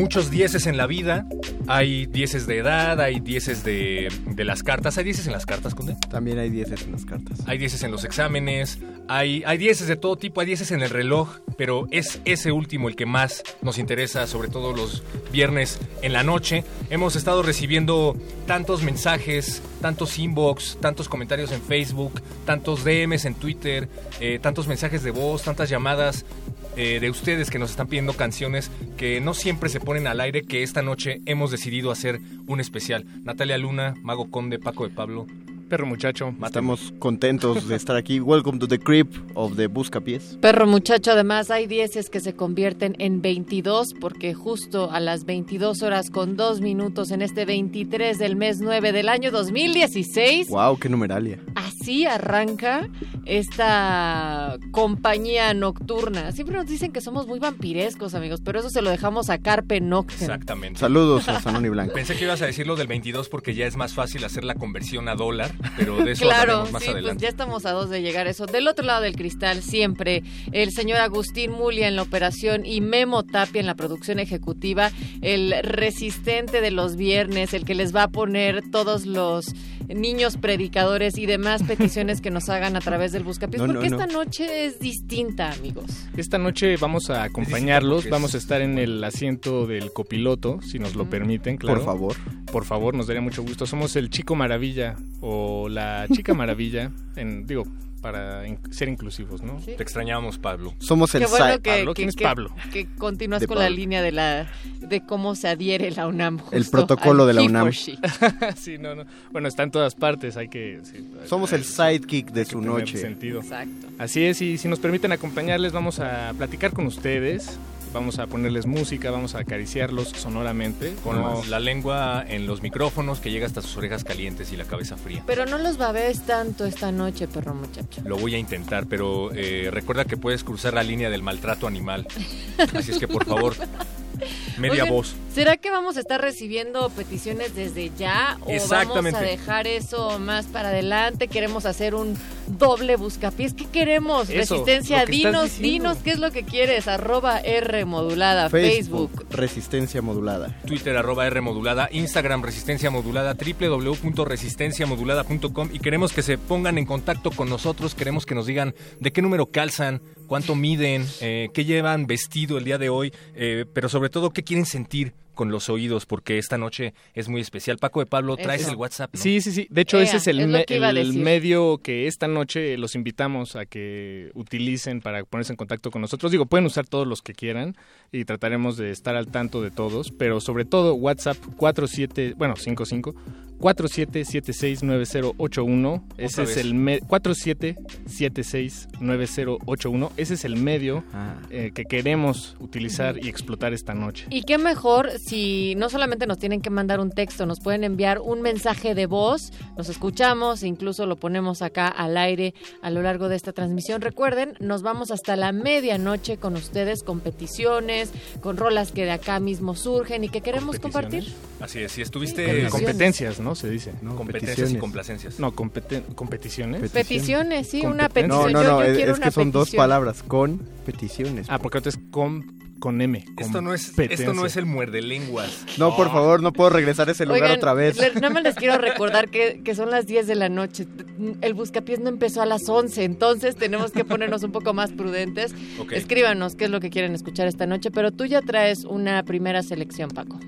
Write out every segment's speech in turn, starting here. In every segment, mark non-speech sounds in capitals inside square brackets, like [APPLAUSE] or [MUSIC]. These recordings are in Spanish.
Muchos dieces en la vida. Hay dieces de edad, hay dieces de, de las cartas. ¿Hay dieces en las cartas, Conde? También hay dieces en las cartas. Hay dieces en los exámenes. Hay, hay dieces de todo tipo. Hay dieces en el reloj. Pero es ese último el que más nos interesa, sobre todo los viernes en la noche. Hemos estado recibiendo tantos mensajes, tantos inbox, tantos comentarios en Facebook, tantos DMs en Twitter, eh, tantos mensajes de voz, tantas llamadas eh, de ustedes que nos están pidiendo canciones que no siempre se ponen al aire, que esta noche hemos decidido hacer un especial. Natalia Luna, Mago Conde, Paco de Pablo. Perro muchacho. Estamos contentos de estar aquí. Welcome to the crib of the Buscapiés. Perro muchacho, además hay dieces que se convierten en 22 porque justo a las 22 horas con 2 minutos en este 23 del mes 9 del año 2016. Wow, qué numeralia. Así arranca esta compañía nocturna. Siempre nos dicen que somos muy vampirescos, amigos, pero eso se lo dejamos a Carpe Noctem. Exactamente. Saludos a Sanoni Blanco. Pensé que ibas a decir lo del 22 porque ya es más fácil hacer la conversión a dólar, pero de eso Claro, más sí, pues ya estamos a dos de llegar a eso. Del otro lado del cristal, siempre el señor Agustín Mulia en la operación y Memo Tapia en la producción ejecutiva, el resistente de los viernes, el que les va a poner todos los niños predicadores y demás peticiones que nos hagan a través del Buscapiés, No, porque no. esta noche es distinta, amigos. Esta noche vamos a acompañarlos, vamos a estar en el asiento del copiloto, si nos lo permiten, claro. Por favor. Por favor, nos daría mucho gusto. Somos el Chico Maravilla o la Chica Maravilla, en, digo, para in- ser inclusivos, ¿no? Te extrañamos, Pablo. Somos Qué bueno que, Pablo, que- ¿quién es que- Pablo? que continúas De con la línea de la de cómo se adhiere la UNAM. El protocolo de la UNAM. [LAUGHS] sí, no, no. Bueno, está en todas partes, hay que... sí, Somos hay- el sidekick de que su noche. sentido. Exacto. Así es, y si nos permiten acompañarles, vamos a platicar con ustedes, vamos a ponerles música, vamos a acariciarlos sonoramente. Con la lengua en los micrófonos que llega hasta sus orejas calientes y la cabeza fría. Pero no los babes tanto esta noche, perro muchacho. Lo voy a intentar, pero eh, recuerda que puedes cruzar la línea del maltrato animal. [LAUGHS] Así es que por favor, media Oigan, voz. ¿Será que vamos a estar recibiendo peticiones desde ya o vamos a dejar eso más para adelante? Queremos hacer un doble buscapiés. ¿Qué queremos? Eso, Resistencia, que dinos, dinos qué es lo que quieres. Arroba R modulada, Facebook. Facebook, Resistencia Modulada. Twitter arroba R modulada, Instagram Resistencia Modulada, www.resistenciamodulada.com y queremos que se pongan en contacto con nosotros, queremos que nos digan de qué número calzan, cuánto miden, eh, qué llevan vestido el día de hoy, eh, pero sobre todo qué quieren sentir con los oídos, porque esta noche es muy especial. Paco de Pablo, traes Eso. el WhatsApp. ¿no? Sí, sí, sí. De hecho, Ea, ese es el, es me- que el medio que esta noche los invitamos a que utilicen para ponerse en contacto con nosotros. Digo, pueden usar todos los que quieran y trataremos de estar al tanto de todos, pero sobre todo WhatsApp 47, bueno, 55 47769081. Ese vez. es el me- 47769081. Ese es el medio Ah. eh, que queremos utilizar y explotar esta noche. Y qué mejor si no solamente nos tienen que mandar un texto, nos pueden enviar un mensaje de voz, nos escuchamos e incluso lo ponemos acá al aire a lo largo de esta transmisión. Recuerden, nos vamos hasta la medianoche con ustedes, con peticiones, con rolas que de acá mismo surgen y que queremos compartir. Así es, si estuviste Sí, Competencias, ¿no? Se dice. No, competencias y complacencias. No, competen- competiciones. Peticiones, sí, una. No, petición. no, Yo- no, yo es, quiero es una que son dos petición. palabras, con peticiones. Ah, porque otro es com... con M. Esto no es, esto no es el muerde lenguas. No, por favor, no puedo regresar a ese lugar Oigan, otra vez. le- nada más les quiero recordar que, que son las 10 de la noche. El buscapiés no empezó a las 11, entonces tenemos que ponernos un poco más prudentes. Escríbanos qué es lo que quieren escuchar esta noche, pero tú ya traes una primera selección, Paco.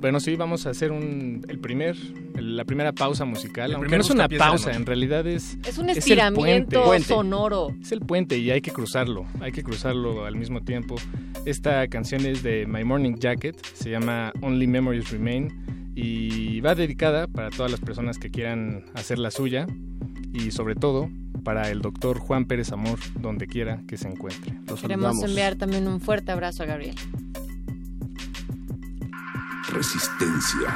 Bueno, sí, vamos a hacer un, el primer, el- la primera pausa musical. El aunque no es una pausa, en realidad es... Es un el estiramiento puente. sonoro. Es el puente y hay que cruzarlo, hay que cruzarlo al mismo tiempo. Esta canción es de My Morning Jacket, se llama Only Memories Remain y va dedicada para todas las personas que quieran hacer la suya y sobre todo para el doctor Juan Pérez Amor, donde quiera que se encuentre. Los Queremos saludamos. enviar también un fuerte abrazo a Gabriel. Resistencia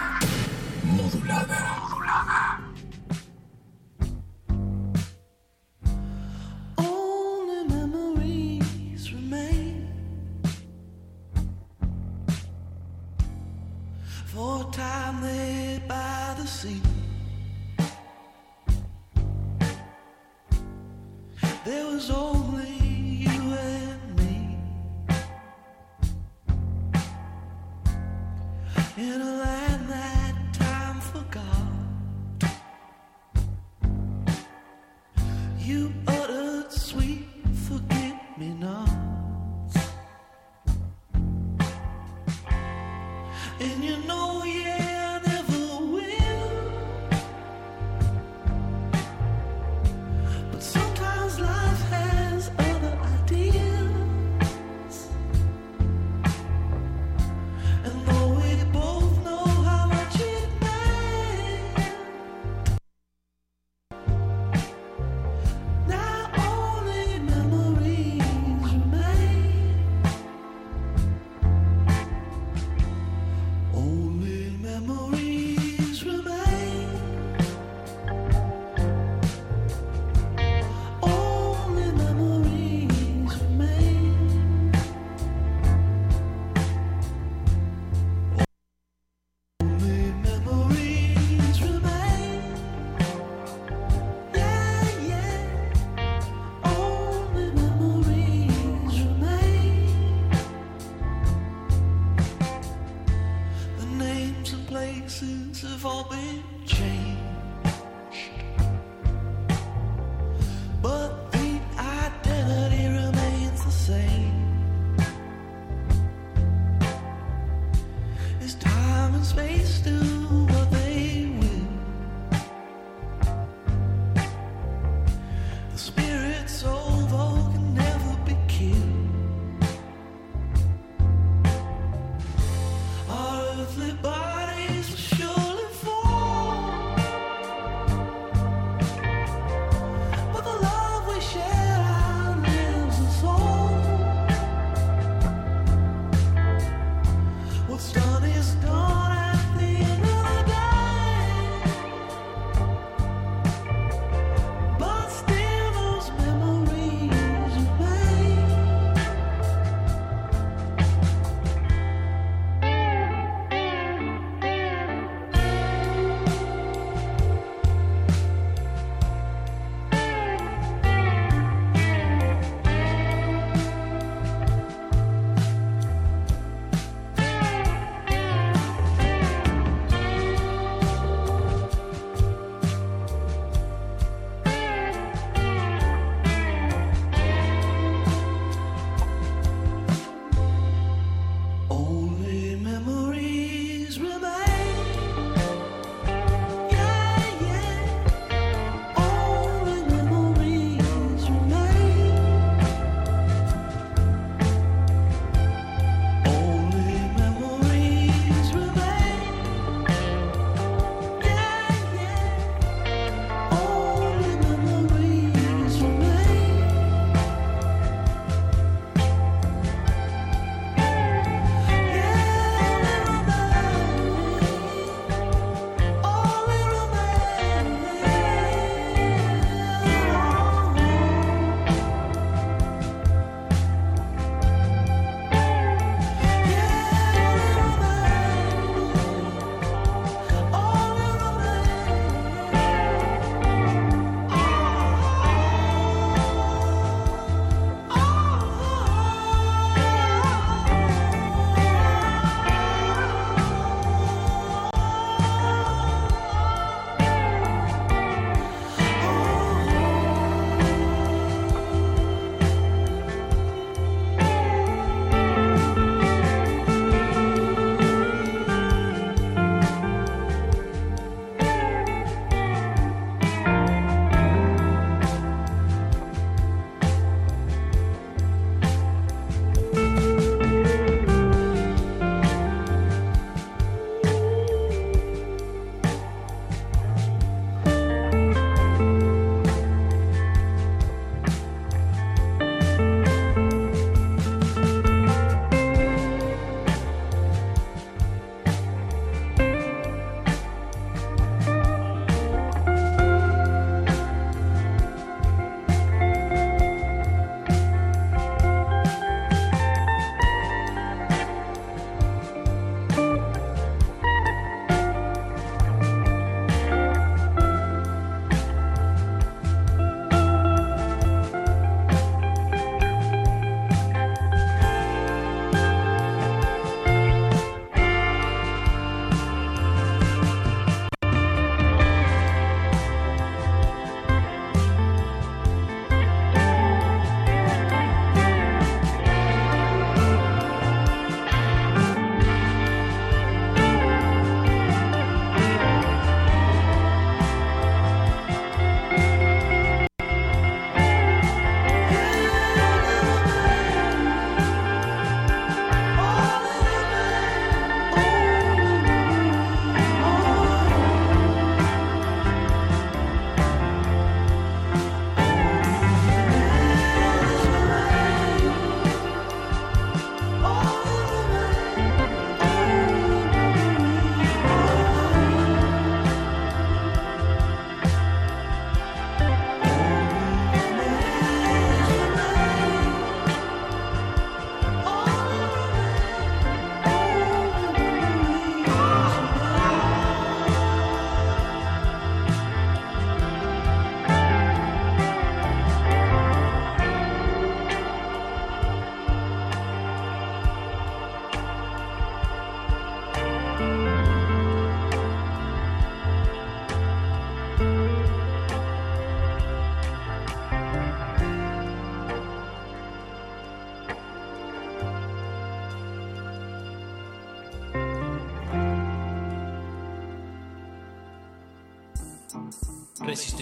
modulada. Remain for time there by the sea. There was only in a land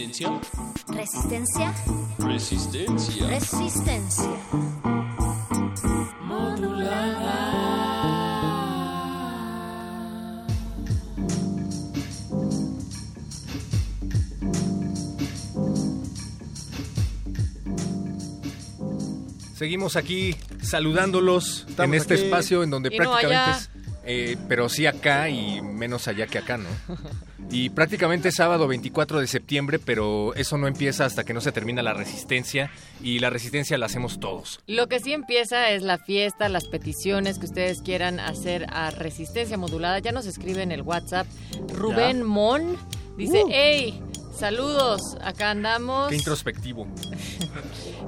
Resistencia. Resistencia. Resistencia. Resistencia. Seguimos aquí saludándolos Estamos en este aquí. espacio en donde Y prácticamente es, eh, pero sí acá y menos allá que acá, ¿no? [LAUGHS] Y prácticamente es sábado 24 de septiembre, pero eso no empieza hasta que no se termina la resistencia y la resistencia la hacemos todos. Lo que sí empieza es la fiesta, las peticiones que ustedes quieran hacer a Resistencia Modulada. Ya nos escribe en el WhatsApp Rubén Mon. Dice, Uh. hey, saludos, acá andamos. Qué introspectivo. [LAUGHS]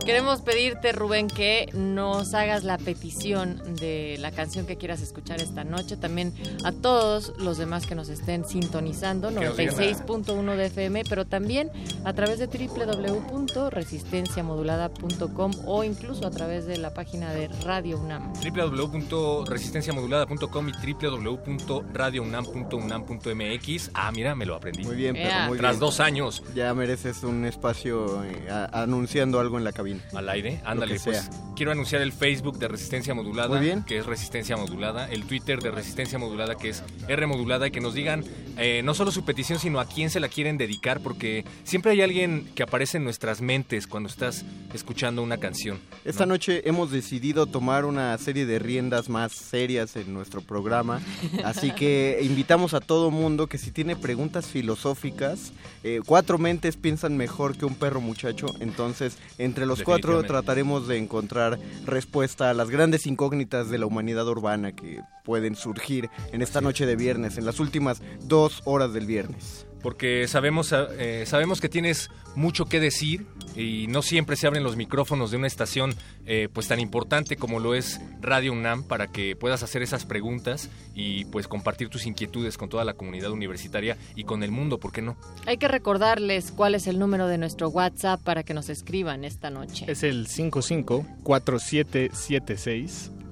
Queremos pedirte, Rubén, que nos hagas la petición de la canción que quieras escuchar esta noche. También a todos los demás que nos estén sintonizando, Que nos digan la- 96.1 de FM, pero también a través de www.resistenciamodulada.com o incluso a través de la página de Radio UNAM. www.resistenciamodulada.com y www.radiounam.unam.mx. Ah, mira, me lo aprendí. Muy bien, pero muy Tras bien. dos años Ya mereces un espacio eh, a- anunciando algo en la cabina. al aire, ándale, pues quiero anunciar el Facebook de Resistencia Modulada, Muy bien. que es Resistencia Modulada, el Twitter de Resistencia Modulada, que es R Modulada, y que nos digan eh, no solo su petición, sino a quién se la quieren dedicar, porque siempre hay alguien que aparece en nuestras mentes cuando estás escuchando una canción. Esta ¿no? noche hemos decidido tomar una serie de riendas más serias en nuestro programa, así que invitamos a todo mundo que si tiene preguntas filosóficas, eh, cuatro mentes piensan mejor que un perro muchacho, entonces entre los cuatro trataremos de encontrar respuesta a las grandes incógnitas de la humanidad urbana que pueden surgir en esta noche de viernes, en las últimas dos horas del viernes. Porque sabemos, eh, sabemos que tienes mucho que decir y no siempre se abren los micrófonos de una estación eh, pues tan importante como lo es Radio UNAM para que puedas hacer esas preguntas y pues compartir tus inquietudes con toda la comunidad universitaria y con el mundo, ¿por qué no? Hay que recordarles cuál es el número de nuestro WhatsApp para que nos escriban esta noche. Es el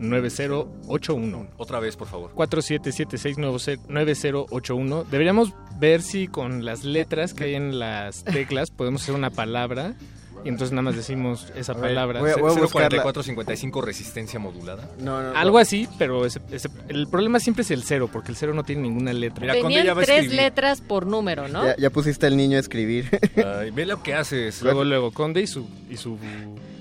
55-4776-9081. Otra vez, por favor. 4776-9081. Deberíamos ver si con las letras que hay en las teclas podemos hacer una palabra y entonces nada más decimos esa A ver, palabra. voy a- voy a buscarla. 0455 resistencia modulada. No, no, Algo así, pero ese- ese- el problema siempre es el cero, porque el cero no tiene ninguna letra. Mira, Conde Tenían ya va a tres escribir. letras por número, ¿no? Ya, ya pusiste al niño a escribir. Ay, ve lo que haces. Luego, luego, Conde y su... Y su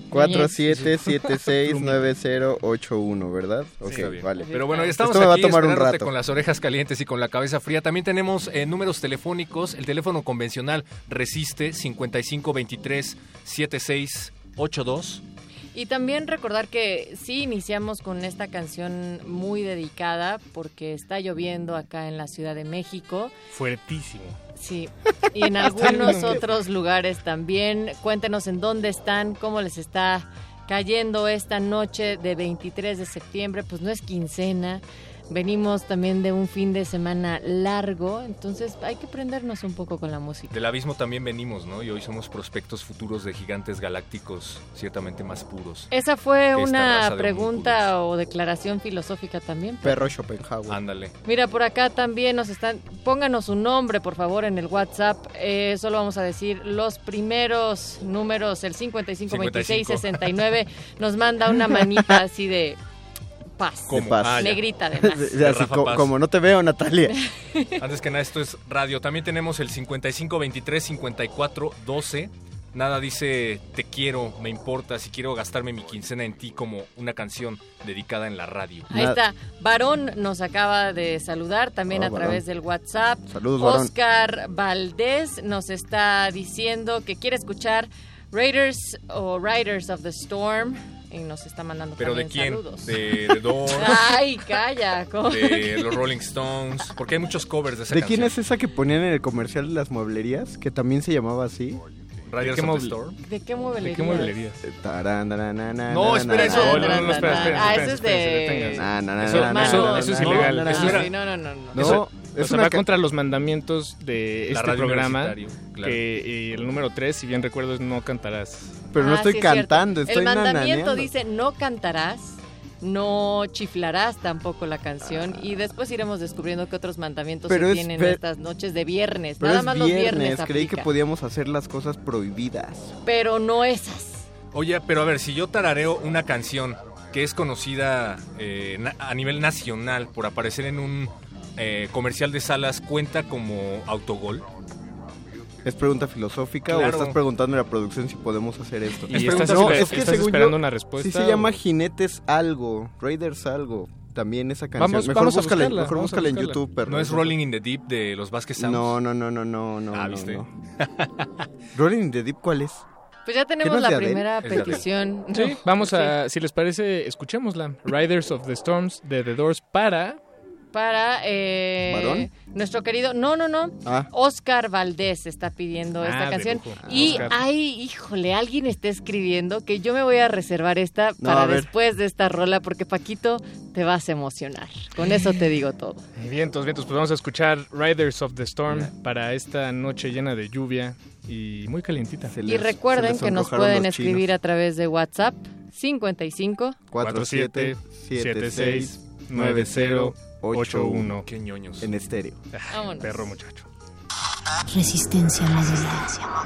47769081, [LAUGHS] ¿verdad? Ok, vale. Pero bueno, ya estamos Esto me va a aquí tomar un rato. con las orejas calientes y con la cabeza fría. También tenemos eh, números telefónicos. El teléfono convencional resiste 5523 7682. Y también recordar que sí iniciamos con esta canción muy dedicada porque está lloviendo acá en la Ciudad de México. fuertísimo. Sí, [LAUGHS] y en algunos otros lugares también. Cuéntenos en dónde están, cómo les está cayendo esta noche de 23 de septiembre. Pues no es quincena. Venimos también de un fin de semana largo, entonces hay que prendernos un poco con la música. Del abismo también venimos, ¿no? Y hoy somos prospectos futuros de gigantes galácticos, ciertamente más puros. Esa fue una pregunta o declaración filosófica también. pero- Perro Schopenhauer. Ándale. Mira, por acá también nos están. Pónganos su nombre, por favor, en el WhatsApp. Eh, solo vamos a decir los primeros números, el 552669. Nos manda una manita así de paz. ¿Cómo? paz. Ah. Negrita, además. De- [LAUGHS] de De así Rafa co- Paz. como no te veo, Natalia. [LAUGHS] Antes que nada, esto es radio. También tenemos el 5523 5412. Nada dice te quiero, me importa, si quiero gastarme mi quincena en ti como una canción dedicada en la radio. Ahí está. Varón nos acaba de saludar también Oh, a través del WhatsApp. Saludos, Varón. Oscar Valdés nos está diciendo que quiere escuchar Raiders o Riders of the Storm. Y nos está mandando ¿Pero de quién? saludos. De, de Doors, [LAUGHS] Ay, calla. ¿cómo? de los Rolling Stones, porque hay muchos covers de esa ¿De quién canción. es esa que ponían en el comercial de las mueblerías? Que también se llamaba así. ¿De qué mueble- Storm. ¿De qué mueblería? ¿De qué mueblerías? Eh, No, espera, eso- na, No, no, no, na, espera, na, espera, Ah, eso es espera, de- deténganse. na, na, na, Eso- na, na, eso- na, eso es na, ilegal. na, na, Eso era- no, no, no. no. No, Eso- es o sea, una va ca- contra los mandamientos de La este radio programa. universitario, claro. Que y el número 3, si bien recuerdo, es no cantarás. Pero no Ah, estoy sí es cierto. cantando, estoy El mandamiento nananeando. dice no cantarás no chiflarás tampoco la canción y después iremos descubriendo qué otros mandamientos Pero se es tienen estas noches de viernes. Pero Nada es más los viernes, viernes creí que podíamos hacer las cosas prohibidas. pero no esas. Oye, pero a ver, si yo tarareo una canción que es conocida eh, na- a nivel nacional por aparecer en un eh, comercial de salas, ¿cuenta como autogol? ¿Es pregunta filosófica Claro. o estás preguntando a la producción si podemos hacer esto? Y Es estás, pregunta No, esper- es que estás según esperando yo, una respuesta. Sí se llama Jinetes Algo, Raiders Algo. También esa canción. Vamos- mejor vamos a buscarla, mejor vamos a búscala en. YouTube, perro. ¿No es Rolling in the Deep de los Vasquez Sounds? No, no, no, no, no, no. Ah, no, ¿viste? no. [LAUGHS] Rolling in the Deep, ¿cuál es? Pues ya ¿Qué no tenemos la primera petición. Sí, vamos [LAUGHS] a, si les parece, escuchémosla. Riders of the Storms de The Doors para... Para eh, nuestro querido, no, no, no, Ah, Oscar Valdés está pidiendo Ah, esta de canción. Y Oscar. hay, híjole, alguien está escribiendo que yo me voy a reservar esta No, para después de esta rola porque Paquito te vas a emocionar. Con eso te digo todo. Vientos, vientos, pues vamos a escuchar Riders of the Storm para esta noche llena de lluvia y muy calientita. Y les- se recuerden que nos pueden escribir chinos. a través de WhatsApp 55 47 76 90 81 Qué ñoños. en estéreo. Vámonos. Perro muchacho. Resistencia modulada.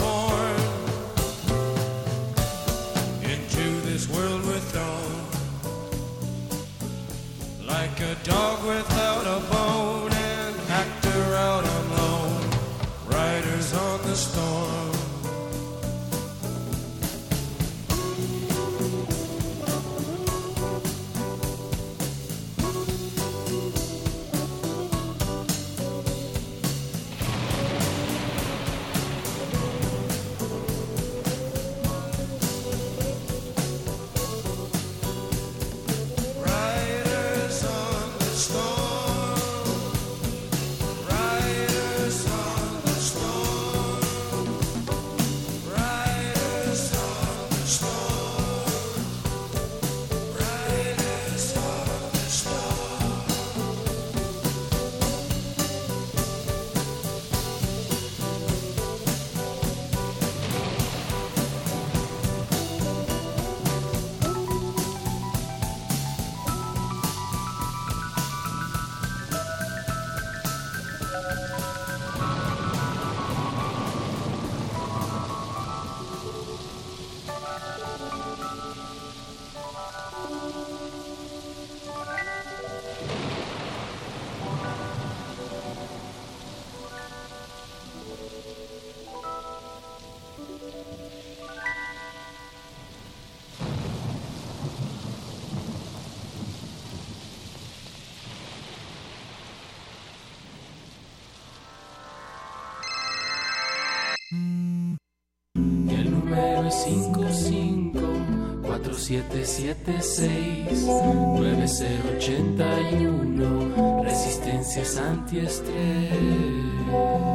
554776-9081. Resistencias antiestrés.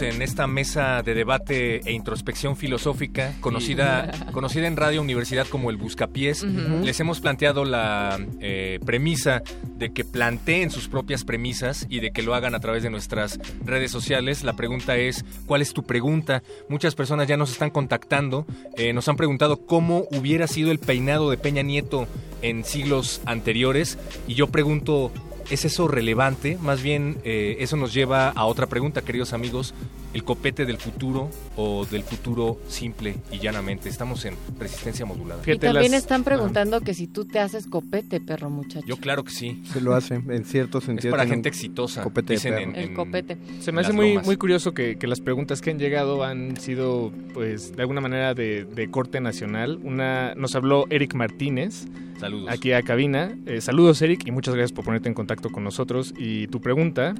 En esta mesa de debate e introspección filosófica, conocida, conocida en Radio Universidad como el Buscapiés. Les hemos planteado la eh, premisa de que planteen sus propias premisas y de que lo hagan a través de nuestras redes sociales. La pregunta es, ¿cuál es tu pregunta? Muchas personas ya nos están contactando, eh, nos han preguntado cómo hubiera sido el peinado de Peña Nieto en siglos anteriores y yo pregunto, ¿Es eso relevante? Más bien, eh, eso nos lleva a otra pregunta, queridos amigos. ¿El copete del futuro o del futuro simple y llanamente? Estamos en resistencia modulada. Y también están preguntando que si tú te haces copete, perro muchacho. Yo claro que sí. Se lo hace, en cierto Es sentido. para tiene gente exitosa. copete de dicen perro. en- El copete. Se me hace muy, muy curioso que, que las preguntas que han llegado han sido, pues, de alguna manera de, de corte nacional. Una Nos habló Eric Martínez, Saludos. aquí a cabina. Eh, saludos, Eric, y muchas gracias por ponerte en contacto con nosotros. Y tu pregunta,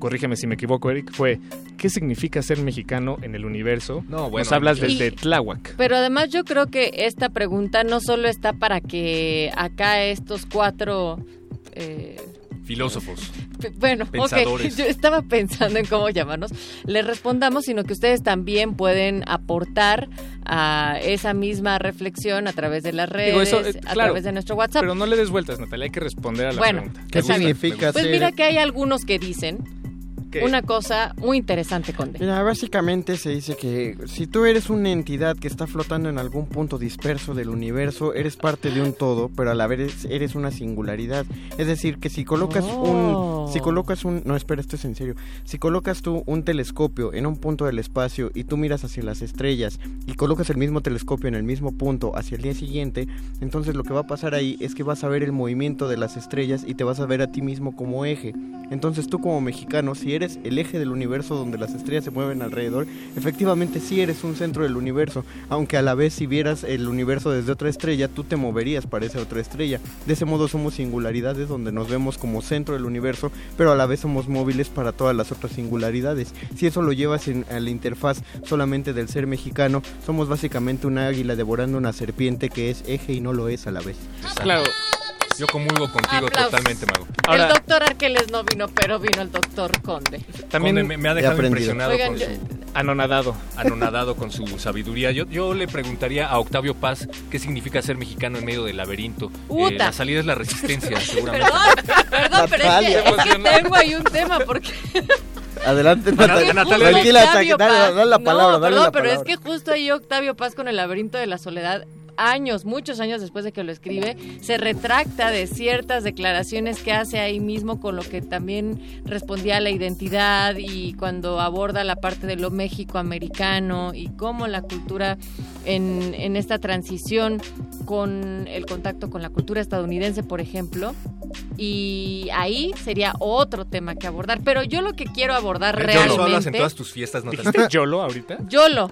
corrígeme si me equivoco, Eric, fue, ¿qué significa ser mexicano en el universo? No, bueno, Nos hablas desde Tláhuac. Pero además yo creo que esta pregunta no solo está para que acá estos cuatro... eh, Filósofos. Bueno, ok, Pensadores. yo estaba pensando en cómo llamarnos. Les respondamos, sino que ustedes también pueden aportar a esa misma reflexión a través de las redes, Digo, eso, eh, a claro, través de nuestro WhatsApp. Pero no le des vueltas, Natalia, hay que responder a la Bueno, pregunta. ¿Qué significa Pues mira que hay algunos que dicen ¿Qué? una cosa muy interesante, Conde. Mira, básicamente se dice que si tú eres una entidad que está flotando en algún punto disperso del universo, eres parte de un todo, pero a la vez eres una singularidad. Es decir, que si colocas Oh. un... Si colocas un... No, espera, esto es en serio. Si colocas tú un telescopio en un punto del espacio y tú miras hacia las estrellas y colocas el mismo telescopio en el mismo punto hacia el día siguiente, entonces lo que va a pasar ahí es que vas a ver el movimiento de las estrellas y te vas a ver a ti mismo como eje. Entonces tú como mexicano, si eres eres el eje del universo donde las estrellas se mueven alrededor, efectivamente sí eres un centro del universo, aunque a la vez si vieras el universo desde otra estrella, tú te moverías para esa otra estrella. De ese modo somos singularidades donde nos vemos como centro del universo, pero a la vez somos móviles para todas las otras singularidades. Si eso lo llevas en, a la interfaz solamente del ser mexicano, somos básicamente una águila devorando una serpiente que es eje y no lo es a la vez. Claro. Yo comulgo contigo Aplausos. totalmente, Mago. Ahora- el doctor Arqueles no vino, pero vino el doctor Conde. También Conde me, me ha dejado impresionado Oigan, con yo- su anonadado. anonadado con su sabiduría. Yo, yo le preguntaría a Octavio Paz qué significa ser mexicano en medio del laberinto. Eh, la salida es la resistencia, [LAUGHS] seguramente. Perdón, perdón, pero es que, Natalia. es que tengo ahí un tema porque [LAUGHS] Adelante, Natalia. Natalia, Tranquila, dale, Paz- dale la No, palabra, dale perdón, la pero es que justo ahí Octavio Paz con el laberinto de la soledad años, muchos años después de que lo escribe, se retracta de ciertas declaraciones que hace ahí mismo con lo que también respondía a la identidad y cuando aborda la parte de lo México-americano y cómo la cultura en, en esta transición con el contacto con la cultura estadounidense, por ejemplo, y ahí sería otro tema que abordar. Pero yo lo que quiero abordar Yo realmente... lo hablas en todas tus fiestas, Natalia. ¿Dijiste YOLO ahorita? Yolo.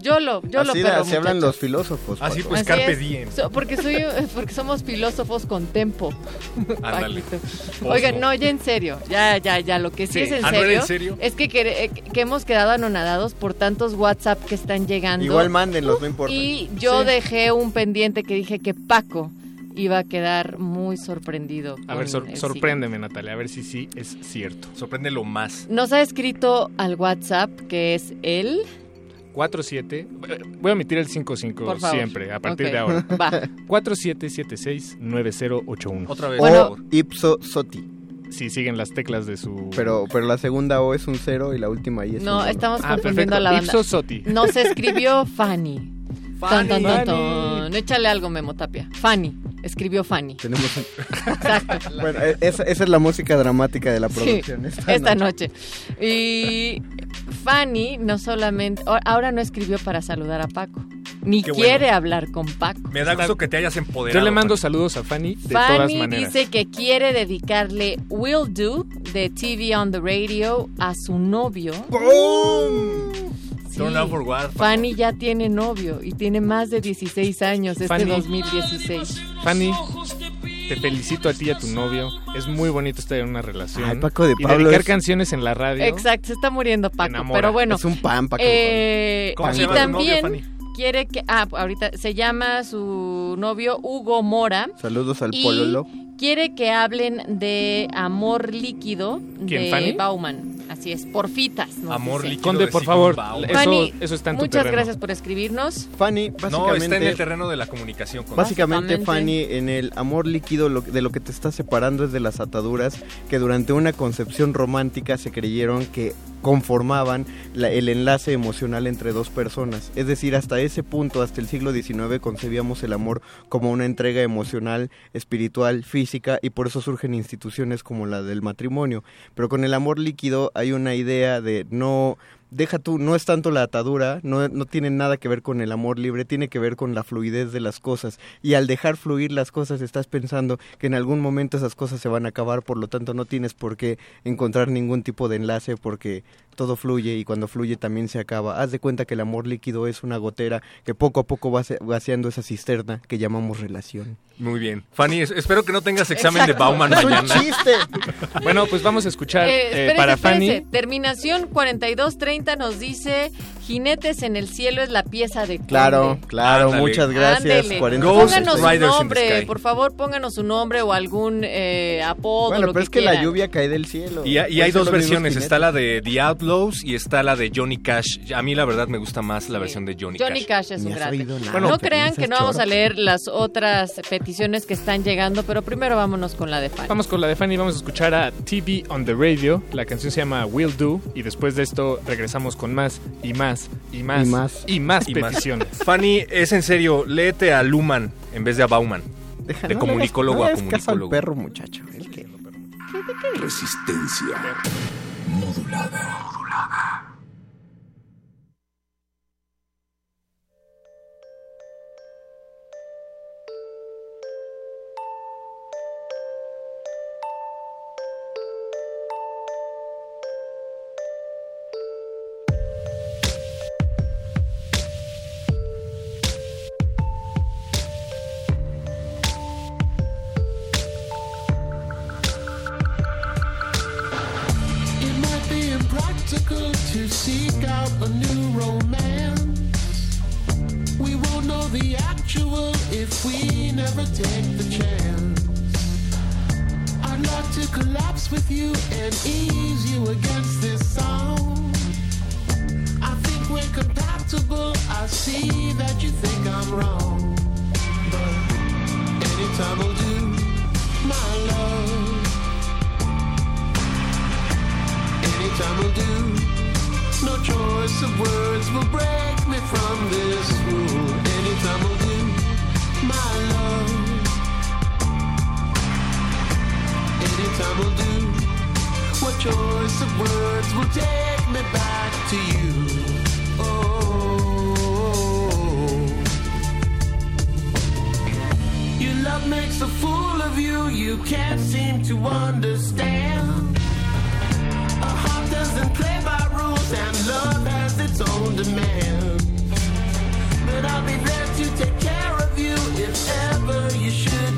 Yolo, yolo, Así, perro, así hablan los filósofos. Así pues, Así carpe es. diem. So- porque soy porque somos filósofos con tempo. [LAUGHS] Oigan, no, ya en serio, ya, ya, ya, lo que sí, Sí. es en Ah, ¿no serio, en serio? es que, eh, que hemos quedado anonadados por tantos WhatsApp que están llegando. Igual mándenlos, no importa. Y yo Sí. dejé un pendiente que dije que Paco iba a quedar muy sorprendido. A ver, sor- el sorpréndeme, Natalia, a ver si sí es cierto. Sorprende lo más. Nos ha escrito al WhatsApp que es él. 47, eh, voy a omitir el 55 Por favor. siempre, a partir Ok. de ahora. [LAUGHS] Va. 4776-9081. Otra vez, O por favor. ipso soti. Si siguen las teclas de su... Pero, pero la segunda O es un cero y la última I es No, un uno. estamos Ah, confundiendo perfecto. la banda. Ipso Soti. Nos escribió Fanny. Tan, tan, tan, Fanny. tan. Échale algo, Memo Tapia. Fanny. Escribió Fanny. Tenemos un- Exacto. [LAUGHS] Bueno, e- esa, esa es la música dramática de la Sí, producción. esta noche. Y Fanny no solamente... Ahora no escribió para saludar a Paco. Ni Qué bueno. quiere hablar con Paco. Me da gusto que te hayas empoderado. Yo le mando Fanny. saludos a Fanny de todas Fanny maneras. dice que quiere dedicarle Will Do de TV on the Radio a su novio. Sí. Turn out for what? Fanny ya tiene novio y tiene más de 16 años este Fanny. 2016. Fanny, te felicito a ti y a tu novio. Es muy bonito estar en una relación. Ay, Paco de y Pablo dedicar es- canciones en la radio. Exacto, se está muriendo Paco, pero bueno. Es un pan, Paco. eh, ¿Cómo se y llama tu novio, también Fanny? quiere que ah, ahorita se llama su novio Hugo Mora Saludos al y Pololo. Quiere que hablen de amor líquido ¿Quién, de Fanny? Bauman. Así es, porfitas. nos Amor líquido. Conde, de por favor. Bauman. Eso, Fanny, eso está en tu Muchas terreno. gracias por escribirnos. Fanny, No, básicamente... está en el terreno de la comunicación. Conde. Básicamente, Básicamente. Fanny, en el amor líquido lo- de lo que te está separando es de las ataduras que durante una concepción romántica se creyeron que conformaban la- el enlace emocional entre dos personas. Es decir, hasta ese punto, hasta el siglo XIX, concebíamos el amor como una entrega emocional, espiritual, física, y por eso surgen instituciones como la del matrimonio. Pero con el amor líquido hay una idea de no deja tú, no es tanto la atadura, no, no tiene nada que ver con el amor libre, tiene que ver con la fluidez de las cosas. Y al dejar fluir las cosas estás pensando que en algún momento esas cosas se van a acabar, por lo tanto no tienes por qué encontrar ningún tipo de enlace porque todo fluye y cuando fluye también se acaba. Haz de cuenta que el amor líquido es una gotera que poco a poco va vaciando esa cisterna que llamamos relación. Muy bien. Fanny, es- espero que no tengas examen Exacto. de Bauman [LAUGHS] ¡Es un mañana. chiste! Bueno, pues vamos a escuchar Eh, eh, para. Fanny. Terminación 4230 nos dice Jinetes en el cielo es la pieza de Conde". Claro, claro, Ándale. muchas gracias. Ándele. 40 Ghost Pónganos su nombre, por favor, pónganos su nombre o algún eh, apodo. Bueno, lo pero que es que la lluvia cae del cielo. Y, hay- y dos versiones. Está la de The Outlaws y está la de Johnny Cash. A mí la verdad me gusta más la versión de Johnny, Johnny Cash. Cash es un grande. Bueno, no crean que no vamos a leer las otras peticiones que están llegando, pero primero vámonos con la de Fanny. Vamos con la de Fanny, vamos a escuchar a TV on the Radio. La canción se llama Will Do y después de esto regresamos con más y más y más Y más. y más Y más. [LAUGHS] Fanny, es en serio, léete a Luman en vez de a Bauman. Deja, de no le comunicólogo hagas- a no le hagas caso al comunicólogo. perro, muchacho. ¿el qué? Resistencia modulada. A new romance. We won't know the actual if we never take the chance. I'd like to collapse with you and ease you against this song. I think we're compatible. I see that you think I'm wrong. But anytime we'll do, Anytime will do. No choice of words will break me from this rule. Anytime will do, my love. Anytime will do. What choice of words will take me back to you? Oh. Your love makes a fool of you, you can't seem to understand. Love has its own demands. But I'll be there to take care of you if ever you should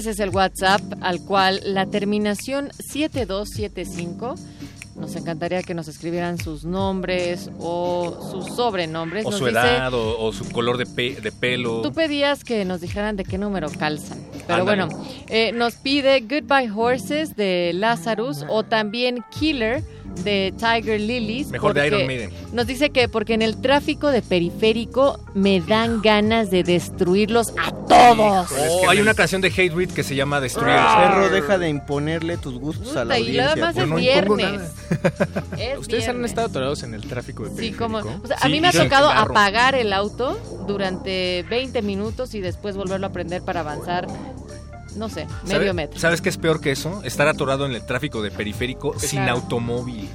Ese es el WhatsApp al cual la terminación 7275 nos encantaría que nos escribieran sus nombres o sus sobrenombres. O Nos su dice- edad, o, o su color de, pe- de pelo. Tú pedías que nos dijeran de qué número calzan. Pero Ándale. bueno, eh, nos pide Goodbye Horses de Lazarus o también Killer de Tiger Lilies. Mejor de Iron Maiden. Nos dice que porque en el tráfico de periférico me dan ganas de destruirlos a todos. Oh, hay una canción de Hate Read que se llama Destruir. Perro, deja de imponerle tus gustos a la Puta, y audiencia. además por es viernes. Es [LAUGHS] ¿Ustedes han estado atorados en el tráfico de Sí, como. periférico? o sea, a Sí, mí me ha tocado apagar el auto durante 20 minutos y después volverlo a prender para avanzar, no sé, medio ¿Sabe- metro. ¿Sabes qué es peor que eso? Estar atorado en el tráfico de periférico sin automóvil.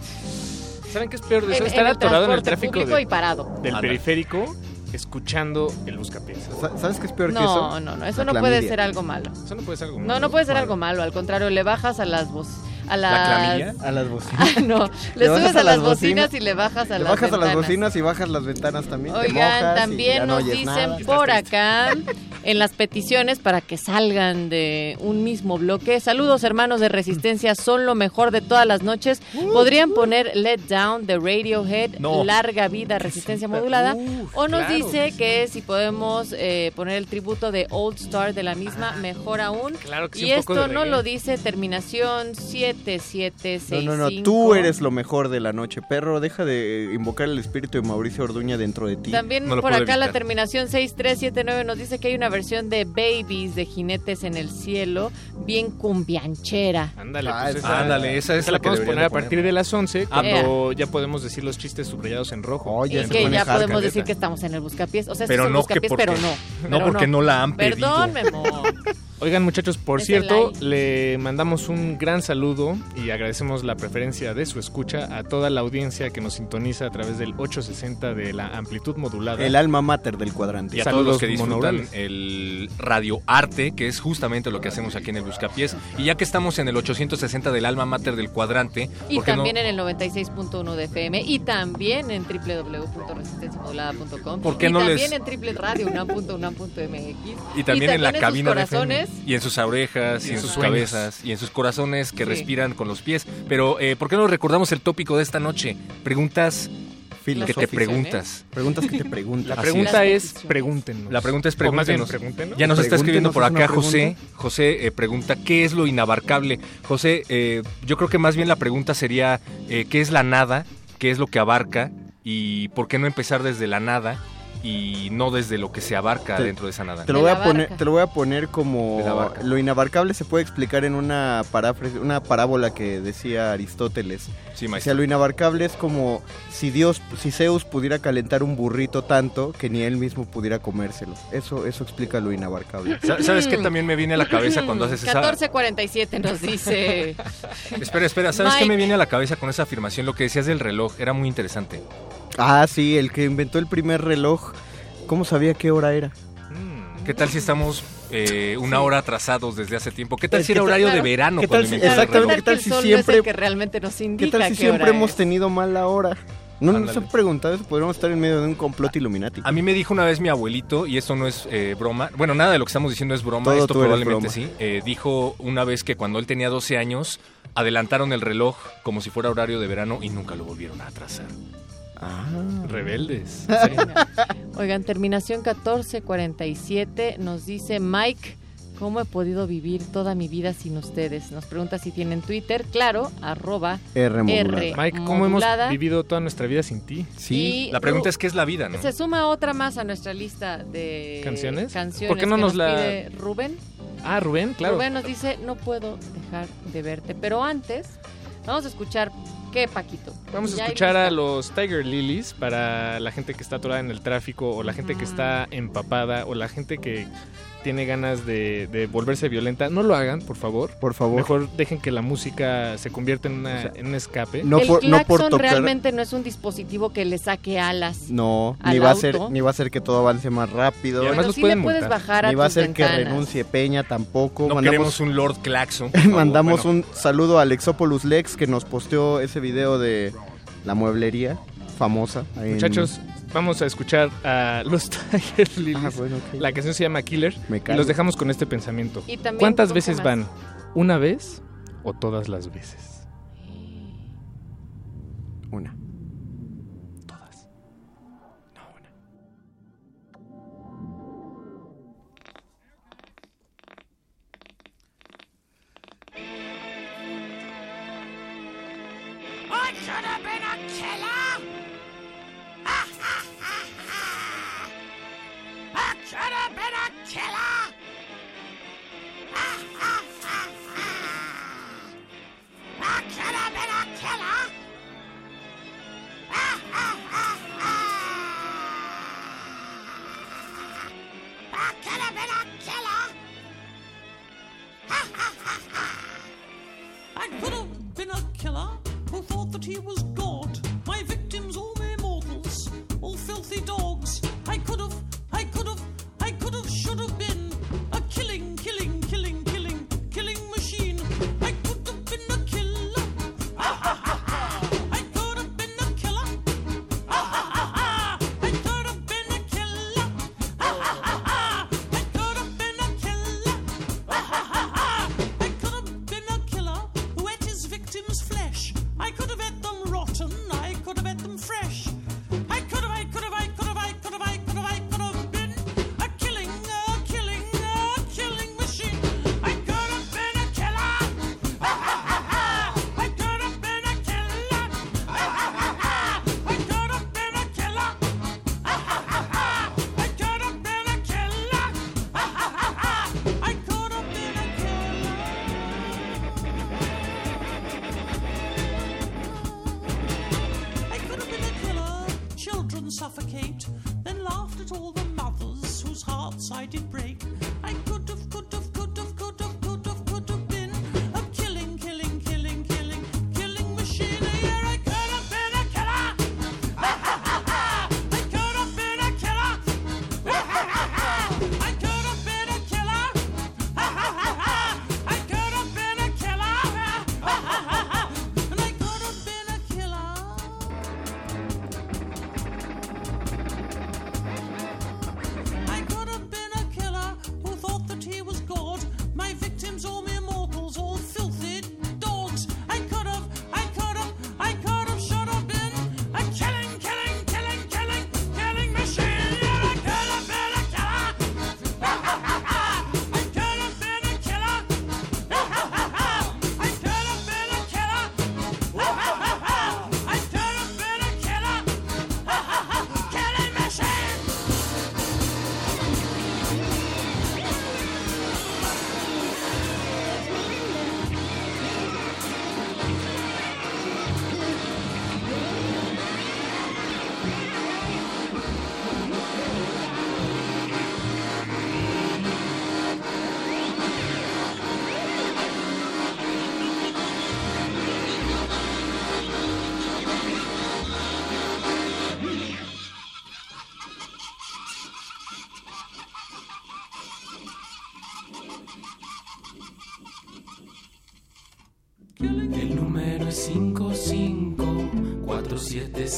¿Saben qué es peor de eso? en Estar atorado en el tráfico público de- y parado. del periférico escuchando el buscapiés. Sa- ¿Sabes qué es peor que eso? No, no, no, eso La no puede ser algo malo. Eso no puede ser algo No, malo. no puede ser algo malo, al contrario, le bajas a las voz, a ¿La las... clamilla? A las bocinas. Ah, no, [LAUGHS] le, subes a, a las bocinas bocinas, y le bajas a Le las bajas a las ventanas. bocinas y bajas las ventanas también. te Oigan, mojas y ya también no nos oyes dicen nada. por acá en las peticiones para que salgan de un mismo bloque. Saludos hermanos de Resistencia, son lo mejor de todas las noches. Podrían poner Let Down de Radiohead, No. larga vida, resistencia modulada. o nos claro dice que si podemos eh, poner el tributo de Old Star de la misma, mejor aún. Claro que sí, y esto no lo dice terminación 7765. No, no, no, tú eres lo mejor de la noche, perro. Deja de invocar el espíritu de Mauricio Orduña dentro de ti. También No por acá la evitar. terminación 6379 nos dice que hay una versión de Babies de Jinetes en el Cielo, bien cumbianchera. Ándale, Ah, pues esa- Ándale, esa es esa la la que podemos poner a partir de las 11, Ah, cuando ya podemos decir los chistes subrayados en rojo. Oye, y se que ya podemos decir neta. que estamos en el buscapiés. O sea, Pero no que buscapiés, porque, pero no. no Pero porque no la han pedido. Perdón, Memo. Oigan, muchachos, por Es cierto, le mandamos un gran saludo y agradecemos la preferencia de su escucha a toda la audiencia que nos sintoniza a través del 860 de la amplitud modulada. El alma mater del cuadrante. Y a todos los que disfrutan el radio arte, que es justamente lo que hacemos aquí en el Buscapiés. Y ya que estamos en el 860 del alma mater del cuadrante, Y también en el 96.1 de FM y también en www.resistenciamodulada.com ¿Por qué y no también les- en www.radiounam.unam.mx Y también en la cabina de FM, corazones. Y en sus orejas, y, en sus, cabezas, y en sus corazones que Sí. respiran con los pies. Pero, eh, ¿por qué no recordamos el tópico de esta noche? Preguntas que te Filosóficas. preguntas. Preguntas que te preguntan. La Así pregunta es. es, pregúntenos. La pregunta es O más bien, pregúntenos. pregúntenos. Ya nos está escribiendo por acá ¿es una José. José eh, pregunta, ¿qué es lo inabarcable? José, eh, yo creo que más bien la pregunta sería, eh, ¿qué es la nada? ¿Qué es lo que abarca? ¿Y por qué no empezar desde la nada y no desde lo que se abarca Te- dentro de esa nada? Te lo, voy a poner, te lo voy a poner como lo inabarcable se puede explicar en una paráfrase, una parábola que decía Aristóteles. Sí, O sea, lo inabarcable es como si Dios, si Zeus pudiera calentar un burrito tanto que ni él mismo pudiera comérselo. Eso, eso explica lo inabarcable. Sa- ¿Sabes qué también me viene a la cabeza cuando haces esa... 1447 nos dice. [LAUGHS] Espera, espera, ¿sabes qué me viene a la cabeza con esa afirmación? Lo que decías del reloj era muy interesante. Ah, sí, el que inventó el primer reloj, ¿cómo sabía qué hora era? ¿Qué tal si estamos eh, una hora atrasados desde hace tiempo? ¿Qué tal Es si era horario claro. de verano ¿Qué cuando tal si- exactamente, reloj? ¿qué tal si siempre- que [LAUGHS] realmente nos indica ¿Qué tal si qué siempre hemos es? tenido mal la hora? ¿No nos Ándale. han preguntado eso? Podríamos estar en medio de un complot Illuminati. A mí me dijo una vez mi abuelito, y esto no es eh, broma, bueno, nada de lo que estamos diciendo es broma, Todo esto probablemente broma. sí. Eh, dijo una vez que cuando él tenía 12 años, adelantaron el reloj como si fuera horario de verano y nunca lo volvieron a atrasar. Ah. Rebeldes. [LAUGHS] Oigan, terminación 1447 nos dice Mike, ¿cómo he podido vivir toda mi vida sin ustedes? Nos pregunta si tienen Twitter, claro, arroba R modulada. R. Mike, ¿cómo modulada. hemos vivido toda nuestra vida sin ti? Sí. Y La pregunta es qué es la vida, ¿no? Se suma otra más a nuestra lista de ¿Canciones? canciones ¿Por qué no que nos la- pide Rubén. Ah, Rubén, claro. Rubén nos dice, no puedo dejar de verte. Pero antes, vamos a escuchar, ¿qué, Paquito? Vamos a escuchar a los Tiger Lilies para la gente que está atorada en el tráfico o la gente que está empapada o la gente que tiene ganas de, de volverse violenta. No lo hagan, por favor. Por favor. Mejor dejen que la música se convierta en, una- O sea, en un escape. No el por, no claxon por tocar. realmente no es un dispositivo que le saque alas. No, al ni va a ser, ni va a hacer que todo avance más rápido. Y además Bueno, los sí pueden le puedes multar. bajar a Ni va a ser que renuncie Peña tampoco. No mandamos queremos un Lord Claxon. por [LAUGHS] mandamos Bueno, un saludo a Alexopoulos Lex que nos posteó ese video de la mueblería famosa. ahí en- Muchachos, vamos a escuchar a los [LAUGHS] Tiger Lilies. Ah, bueno. La canción se llama Killer. Me Y los dejamos con este pensamiento. Y ¿Cuántas ¿cómo veces más? van? ¿Una vez o todas las veces? Una. Todas. No, una. I should have been a killer. I should have been a killer. I should have been a killer. I could have been a killer. I could have been a killer who thought that he was God. My victims all mere mortals, all filthy dogs.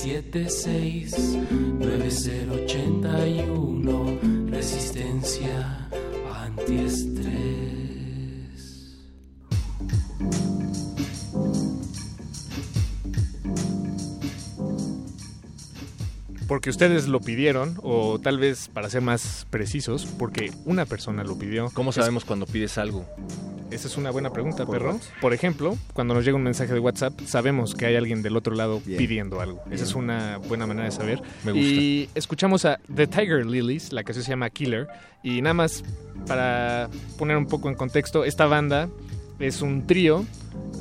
5547769081 Resistencia antiestrés. Porque ustedes lo pidieron, o tal vez para ser más precisos, porque una persona lo pidió. ¿Cómo sabemos cuando pides algo? Esa es una buena pregunta, Por perro. WhatsApp. Por ejemplo, cuando nos llega un mensaje de WhatsApp, sabemos que hay alguien del otro lado Bien. pidiendo algo. Esa es una buena manera de saber. Me gusta. Y escuchamos a The Tiger Lilies, la canción se llama Killer. Y nada más para poner un poco en contexto, esta banda es un trío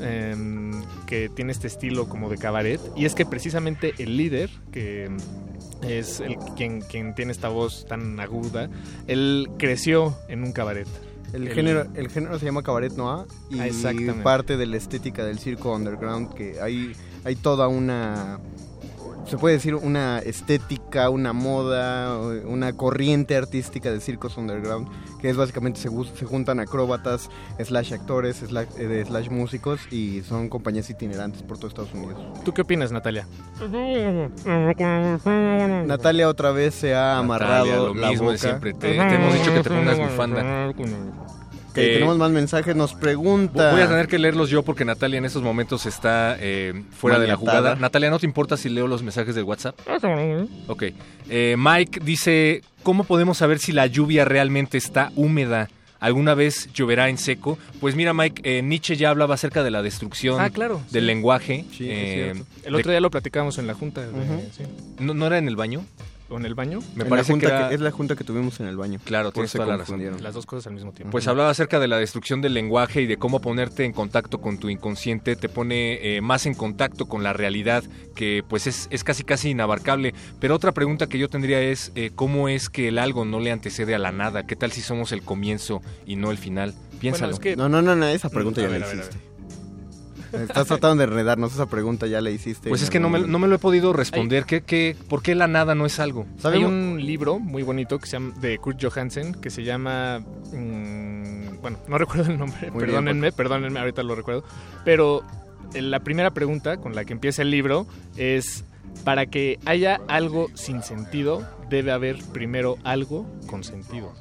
em, que tiene este estilo como de cabaret. Y es que precisamente el líder, que es el, quien, quien tiene esta voz tan aguda, él creció en un cabaret. El, El- género, el género se llama cabaret noir y Ah, parte de la estética del circo underground que hay, hay toda una se puede decir una estética, una moda, una corriente artística de circos underground que es básicamente se, juntan acróbatas, slash actores, slash, eh, slash músicos y son compañías itinerantes por todo Estados Unidos. ¿Tú qué opinas, Natalia? Natalia otra vez se ha amarrado Natalia, lo la mismo de boca. siempre. Te, te hemos dicho que te pongas bufanda. Ok, Eh, tenemos más mensajes, nos pregunta. Voy a tener que leerlos yo porque Natalia en estos momentos está eh, fuera de la jugada. Natalia, ¿no te importa si leo los mensajes del WhatsApp? Ok. Eh, Mike dice, ¿cómo podemos saber si la lluvia realmente está húmeda? ¿Alguna vez lloverá en seco? Pues mira, Mike, eh, Nietzsche ya hablaba acerca de la destrucción Ah, claro, del sí. lenguaje. Sí, es eh, cierto. El de- otro día lo platicábamos en la junta. de- sí. ¿no, no era en el baño? ¿O en el baño? Me En parece que, junta era- que- es la junta que tuvimos en el baño. Claro, tienes toda la razón. Las dos cosas al mismo tiempo. Pues hablaba acerca de la destrucción del lenguaje y de cómo ponerte en contacto con tu inconsciente te pone eh, más en contacto con la realidad que pues es, es casi casi inabarcable. Pero otra pregunta que yo tendría es eh, cómo es que el algo no le antecede a la nada. ¿Qué tal si somos el comienzo y no el final? Piénsalo. Bueno, es que No, no, no, no, esa pregunta A ya a ver, a hiciste. Estás tratando de enredarnos, esa pregunta ya la hiciste. pues es que no me, no me lo he podido responder. ¿Qué, qué, ¿Por qué la nada no es algo? Hay un libro muy bonito que se llama, de Kurt Johansen que se llama... mm, bueno, no [LAUGHS] recuerdo el nombre, Muy bien, perdónenme, perdónenme, ahorita lo recuerdo. Pero eh, la primera pregunta con la que empieza el libro es... Para que haya algo sin sentido, debe haber primero algo con sentido.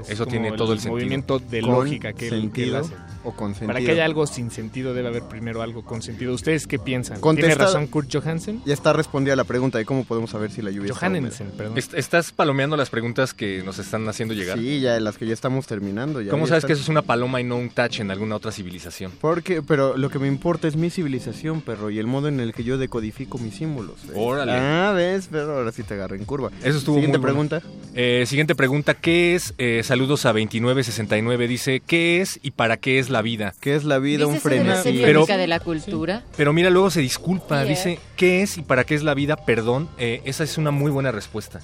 Es Eso tiene todo el sentido. movimiento de Con lógica que él, que él hace. O con sentido. Para que haya algo sin sentido debe haber primero algo con sentido. ¿Ustedes qué piensan? Contesta- ¿Tiene razón Kurt Johansen? Ya está respondida la pregunta de cómo podemos saber si la lluvia está húmeda. Johannesen, perdón. Est- ¿Estás palomeando las preguntas que nos están haciendo llegar? Sí, ya las que ya estamos terminando. Ya, ¿Cómo ya sabes que eso es una paloma y no un touch en alguna otra civilización? Porque, pero lo que me importa es mi civilización, perro, y el modo en el que yo decodifico mis símbolos. ¿ves? Órale. Ah, ves, pero ahora sí te agarré en curva. Eso estuvo Siguiente muy bueno. pregunta. Eh, siguiente pregunta, ¿qué es? eh, saludos a 2969, dice, ¿qué es y para qué es la vida? ¿Qué es la vida? Un ¿Viste eso de la frenesí. Pero- de la cultura? Pero mira, luego se disculpa, Sí, dice, ¿qué es y para qué es la vida? Perdón, eh, esa es una muy buena respuesta.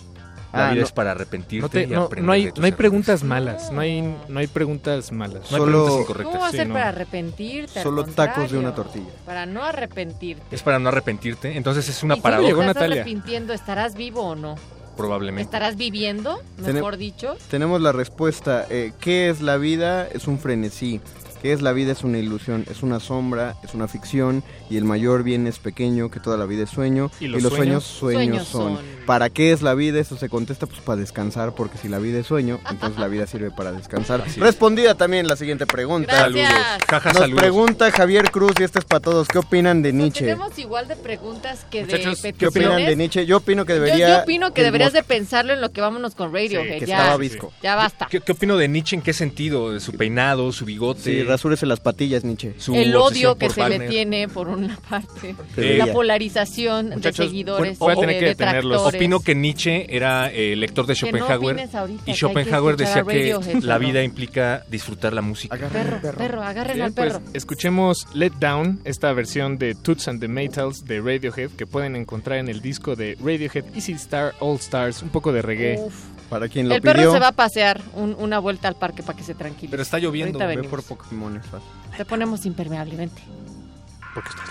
La Ah, vida no. es para arrepentirte No, te- y no, aprender no hay, de tus no hay preguntas malas, no hay, no hay preguntas malas. No hay Solo- preguntas incorrectas. ¿Cómo va a Sí, ser no. para arrepentirte? Al Solo tacos de una tortilla. Para no arrepentirte. Es para no arrepentirte. Entonces es una ¿Y si paradoja, te llegó estás Natalia. arrepintiendo, ¿estarás vivo o no? probablemente. ¿Estarás viviendo, Tenem- mejor dicho? Tenemos la respuesta. eh, ¿Qué es la vida? Es un frenesí. ¿Qué es la vida? Es una ilusión, es una sombra, es una ficción y el mayor bien es pequeño, que toda la vida es sueño ¿Y los sueños sueños? sueños, Sueños son. son. ¿Para qué es la vida? Eso se contesta pues para descansar, porque si la vida es sueño, entonces la vida sirve para descansar. Respondida también la siguiente pregunta. Gracias. Jaja, Nos saludos. pregunta Javier Cruz y este es para todos. ¿Qué opinan de Pues Nietzsche? tenemos igual de preguntas que Muchachos, de ¿qué ¿Qué opinan de Nietzsche? Yo opino que debería... Yo, opino que deberías mos- de pensarlo en lo que vámonos con Radiohead. que ya, estaba visco. ya basta. ¿Qué, qué opino de Nietzsche? ¿En qué sentido? ¿De su peinado, su bigote? Sí, rasúrese las patillas, Nietzsche. su El odio que se le Wagner. tiene por una parte. La polarización Muchachos, de seguidores, voy a tener que detenerlos. Opino que Nietzsche era eh, lector de no Schopenhauer ahorita, y que Schopenhauer decía que la vida implica disfrutar la música. Perro, perro, Bien, al pues, perro. escuchemos Let Down, esta versión de Toots and the Maytals de Radiohead que pueden encontrar en el disco de Radiohead Easy Star All Stars, un poco de reggae. Uf. Para quien lo El perro se va a pasear un- una vuelta al parque para que se tranquilice. Pero está lloviendo. Ahorita ve venimos. por Pokémon. es fácil. Te ponemos impermeable, vente.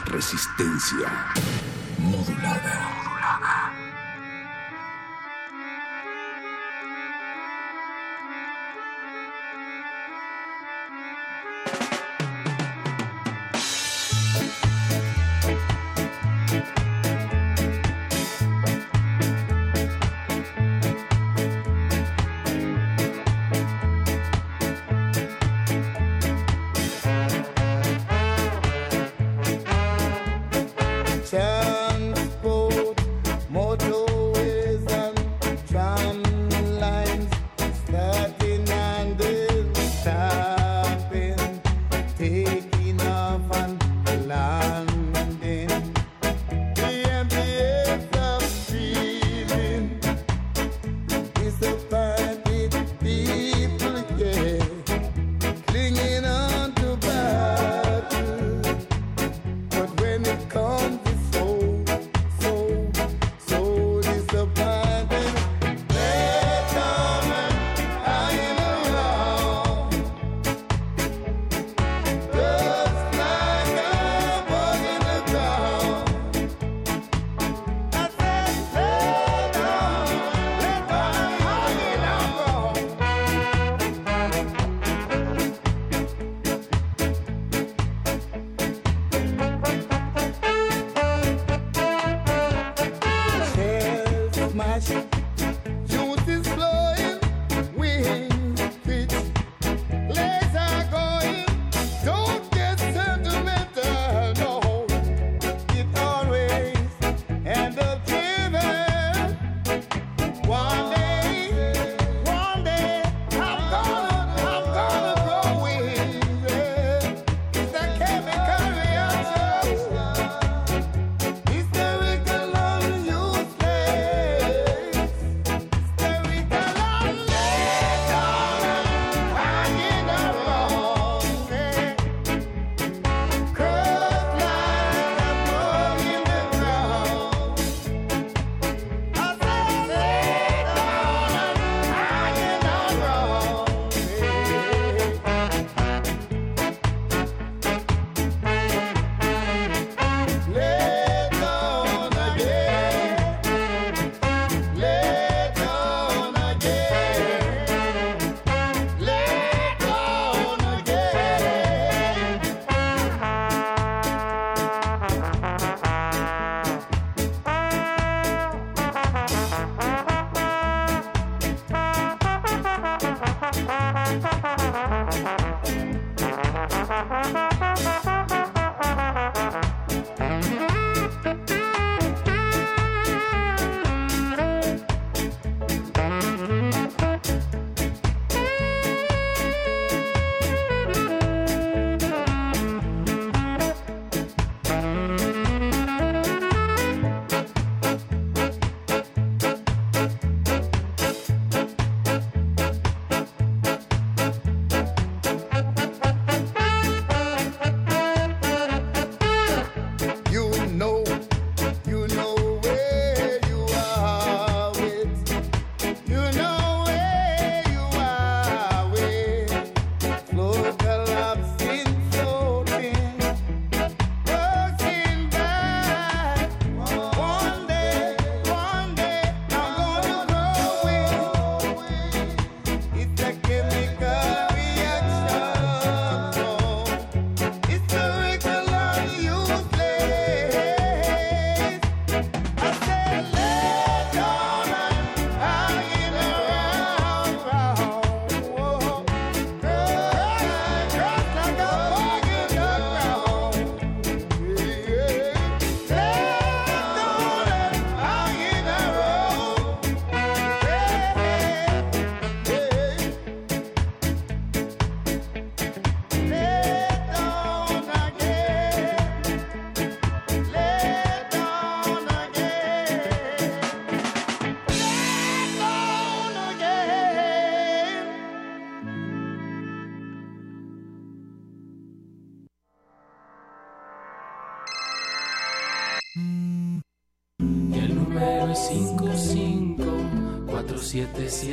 Resistencia modulada.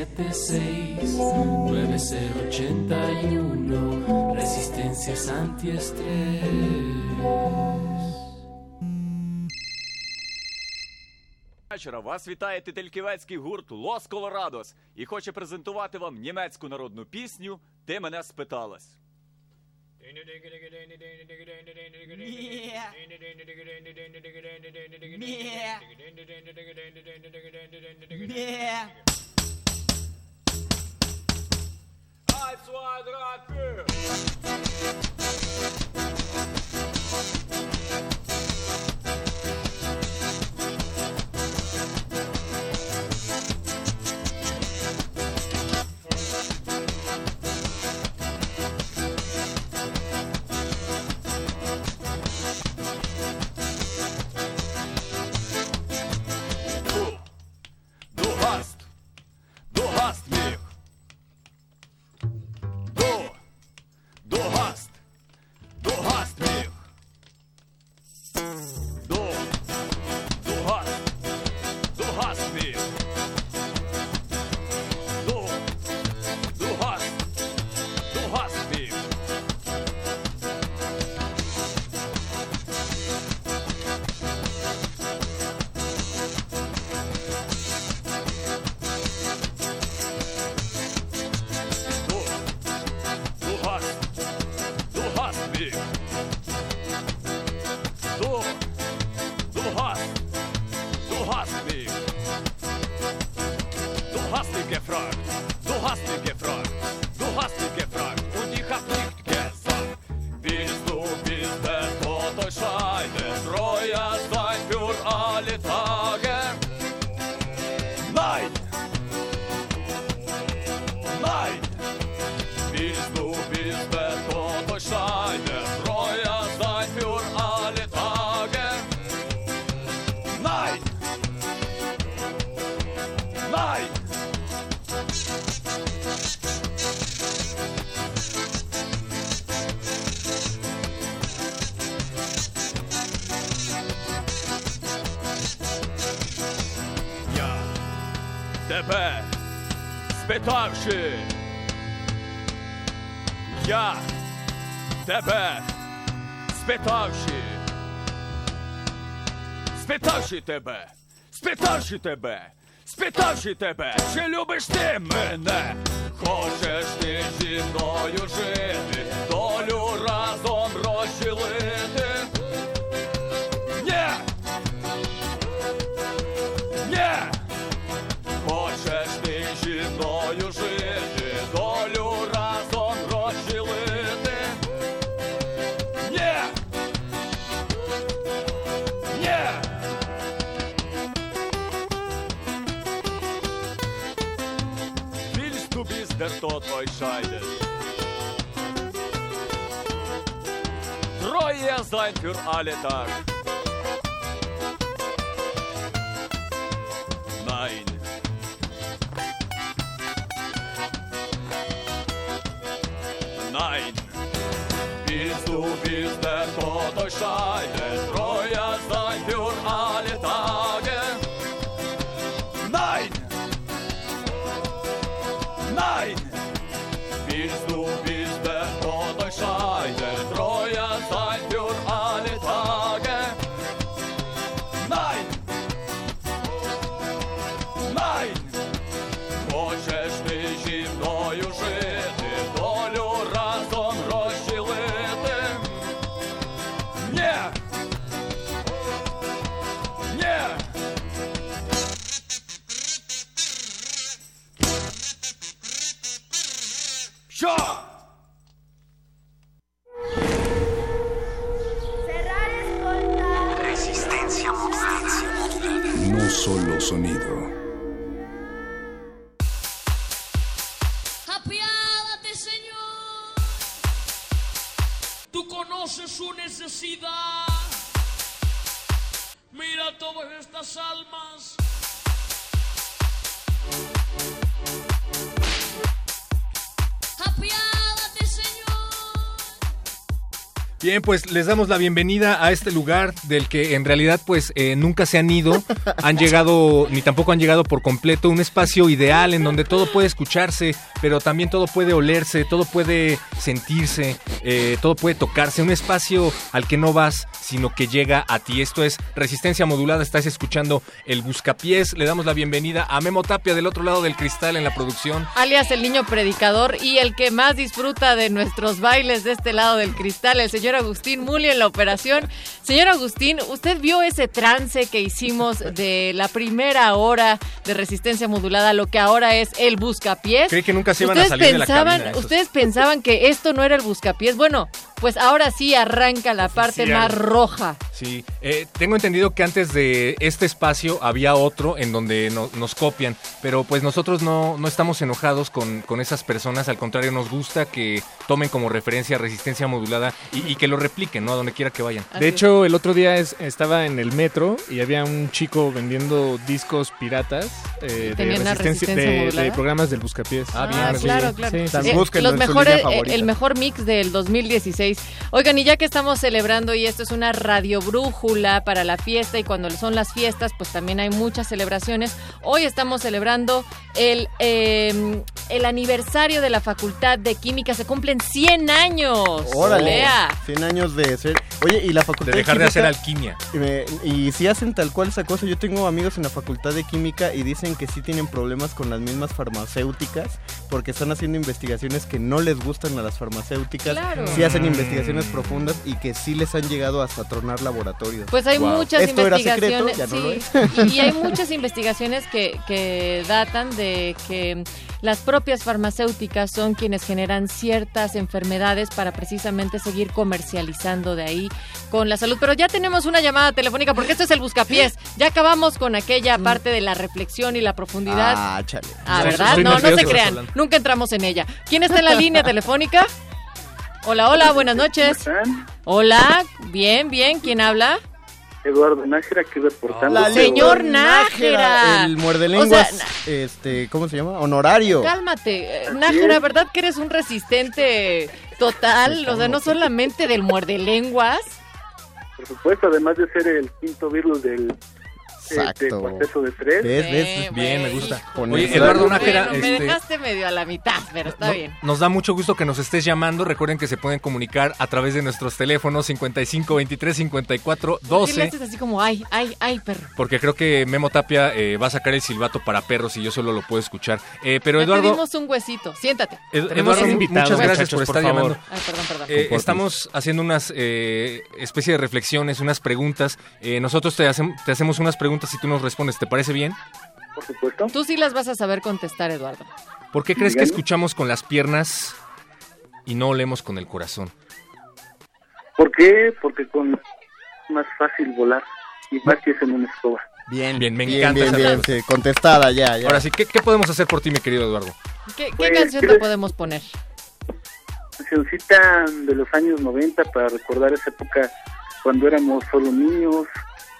96-9081 Resistencias antiestrés. Вечора вас вітає тетельківецький гурт Лос Колорадос і хоче презентувати вам німецьку народну пісню Ти мене спиталась. Yeah. Yeah. Yeah. That's why I vier. тебе, спитавши тебе, спитавши тебе, чи любиш ти мене? Хочеш ти зі мною жити, долю разом розчілити? ediyor adeta. solo sonido. Bien, pues les damos la bienvenida a este lugar del que en realidad pues eh, nunca se han ido, han [LAUGHS] llegado, ni tampoco han llegado por completo, un espacio ideal en donde todo puede escucharse, pero también todo puede olerse, todo puede sentirse, eh, todo puede tocarse, un espacio al que no vas, sino que llega a ti. Esto es Resistencia Modulada, estás escuchando El Buscapiés, le damos la bienvenida a Memo Tapia del otro lado del cristal en la producción. alias el niño predicador y el que más disfruta de nuestros bailes de este lado del cristal, el señor Agustín Muli en la operación. Señor Agustín, ¿usted vio ese trance que hicimos de la primera hora de resistencia modulada, lo que ahora es el buscapiés? Creí que nunca se iban a ¿Ustedes salir de la pensaban, cabina estos. ¿Ustedes pensaban que esto no era el buscapiés? Bueno, pues ahora sí arranca la parte Oficial. más roja. Sí, eh, tengo entendido que antes de este espacio había otro en donde no- nos copian, pero pues nosotros no, no estamos enojados con, con esas personas, al contrario nos gusta que tomen como referencia resistencia modulada y, y que lo repliquen, ¿no? A donde quiera que vayan. De hecho, el otro día es- estaba en el metro y había un chico vendiendo discos piratas eh, de, ¿Tenía una resistencia- resistencia de- modulada? de programas del Buscapiés. Ah, claro, claro. Sí, sí, Eh, los mejores, eh, el mejor mix del 2016. Oigan, y ya que estamos celebrando, y esto es una radio brújula para la fiesta, y cuando son las fiestas, pues también hay muchas celebraciones. Hoy estamos celebrando el, eh, el aniversario de la Facultad de Química. Se cumplen 100 años. Órale. Vea. 100 años de ser. Oye, y la facultad De dejar de hacer alquimia. Y, me- y si hacen tal cual esa cosa, yo tengo amigos en la facultad de química y dicen que sí tienen problemas con las mismas farmacéuticas porque están haciendo investigaciones que no les gustan a las farmacéuticas. Claro. Sí hacen Mm. Investigaciones profundas y que sí les han llegado hasta tronar laboratorios. Pues hay muchas Esto era investigaciones. secreto, ya no lo sí, es. [LAUGHS] y, hay muchas investigaciones que, que datan de que las propias farmacéuticas son quienes generan ciertas enfermedades para precisamente seguir comercializando de ahí con la salud. Pero ya tenemos una llamada telefónica porque esto es el buscapiés. Ya acabamos con aquella parte de la reflexión y la profundidad. Ah, chale. Ah, ¿verdad? No, no se crean. Nunca entramos en ella. ¿Quién está en la línea telefónica? Hola, hola, buenas noches. Hola, bien, bien. ¿Quién habla? Eduardo Nájera aquí reportando. La Señor Nájera. El muerde O lenguas, sea, este, ¿cómo se llama? Honorario. Cálmate, eh, Nájera, ¿verdad que eres un resistente total? O sea, no solamente del muerde lenguas. Por supuesto, además de ser el quinto virus del este, Exacto. cuarteto de tres. ¿Ves? ¿Ves? Bien, me gusta. Oye, Eduardo Nájera, Bueno, me este, dejaste medio a la mitad, pero está no- bien. nos da mucho gusto que nos estés llamando. Recuerden que se pueden comunicar a través de nuestros teléfonos 55 23 54 ¿Por qué le 12. haces así como, ay, ay, ay, perro? Porque creo que Memo Tapia eh, va a sacar el silbato para perros y yo solo lo puedo escuchar. Eh, pero Eduardo, pedimos un huesito. Siéntate. Ed- Tenemos Eduardo, un invitado, muchas gracias por estar por favor. llamando. Ay, perdón, perdón. Eh, estamos haciendo unas eh, especie de reflexiones, unas preguntas. Eh, nosotros te, hacem- te hacemos unas preguntas y tú nos respondes. ¿Te parece bien? Por supuesto. Tú sí las vas a saber contestar, Eduardo. ¿Por qué crees que escuchamos con las piernas y no olemos con el corazón? ¿Por qué? Porque con es más fácil volar y más que es en una escoba. Bien, Bien, me bien, encanta bien, esa bien, sí, contestada ya, ya. Ahora sí, ¿qué, qué podemos hacer por ti, mi querido Eduardo? ¿Qué, qué Pues, canción te ¿quieres- podemos poner? Cancioncita de los años 90 para recordar esa época cuando éramos solo niños,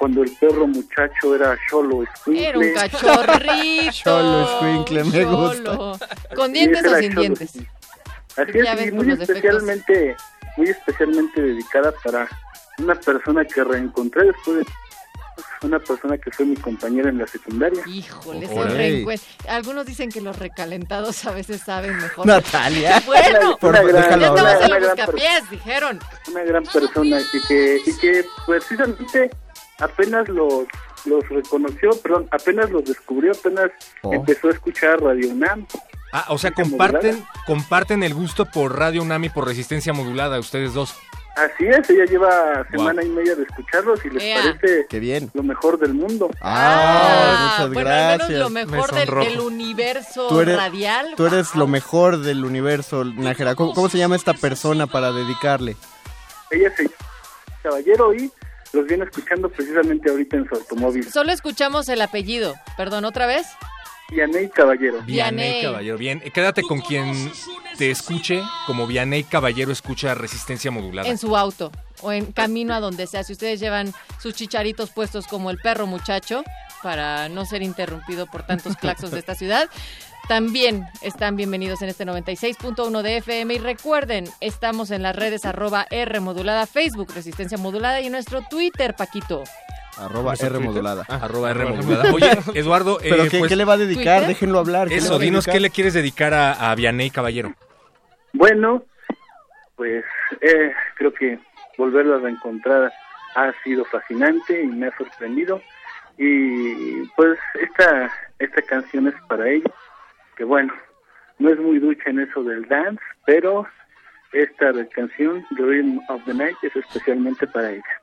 cuando el perro muchacho era solo Era un escuincle. cachorrito. [LAUGHS] Cholo, escuincle, me Cholo. ¿Con dientes o sin Cholo, dientes? sí. Así Ya es, y muy defectos. especialmente, muy especialmente dedicada para una persona que reencontré después de una persona que fue mi compañera en la secundaria. Híjole, Algunos dicen que los recalentados a veces saben mejor. Natalia. Bueno, Por- Una gran- ya en una los gran dijeron. Una gran persona y que, y que precisamente apenas los, los reconoció, perdón, apenas los descubrió, apenas Oh. empezó a escuchar Radio UNAM. Ah, o sea, comparten, modulada. comparten el gusto por Radio Unami por resistencia modulada, ustedes dos. Así es, ella lleva semana y media de escucharlos y les parece Qué bien. lo mejor del mundo. Ah, muchas bueno, al menos gracias. lo mejor Me del, universo Tú eres- radial. Tú eres lo mejor del universo, Nájera. ¿Cómo, cómo se llama esta persona para dedicarle? Ella se caballero y los viene escuchando precisamente ahorita en su automóvil. Solo escuchamos el apellido. Perdón, ¿otra vez? Vianey Caballero. Vianey. Caballero, bien. Eh, Quédate con quien te escuche, como Vianey Caballero escucha resistencia modulada. En su auto o en camino a donde sea. Si ustedes llevan sus chicharitos puestos como el perro muchacho, para no ser interrumpido por tantos claxos de esta ciudad, también están bienvenidos en este 96.1 de FM. Y recuerden, estamos en las redes arroba R modulada, Facebook Resistencia Modulada y en nuestro Twitter, Paquito. Arroba ¿Nuestro R modulada. Ah, arroba R modulada. Oye, Eduardo, ¿Pero eh, qué, pues, qué le va a dedicar? ¿Twitter? Déjenlo hablar. ¿qué le va Eso, a dinos qué le quieres dedicar a, a Vianney Caballero. Bueno, pues eh, creo que volverlo a reencontrar ha sido fascinante y me ha sorprendido. Y pues esta, esta canción es para ella, que bueno, no es muy ducha en eso del dance, pero esta canción, Rhythm of the Night, es especialmente para ella.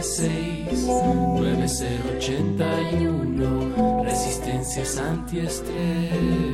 55-4776-9081. Resistencias antiestrés.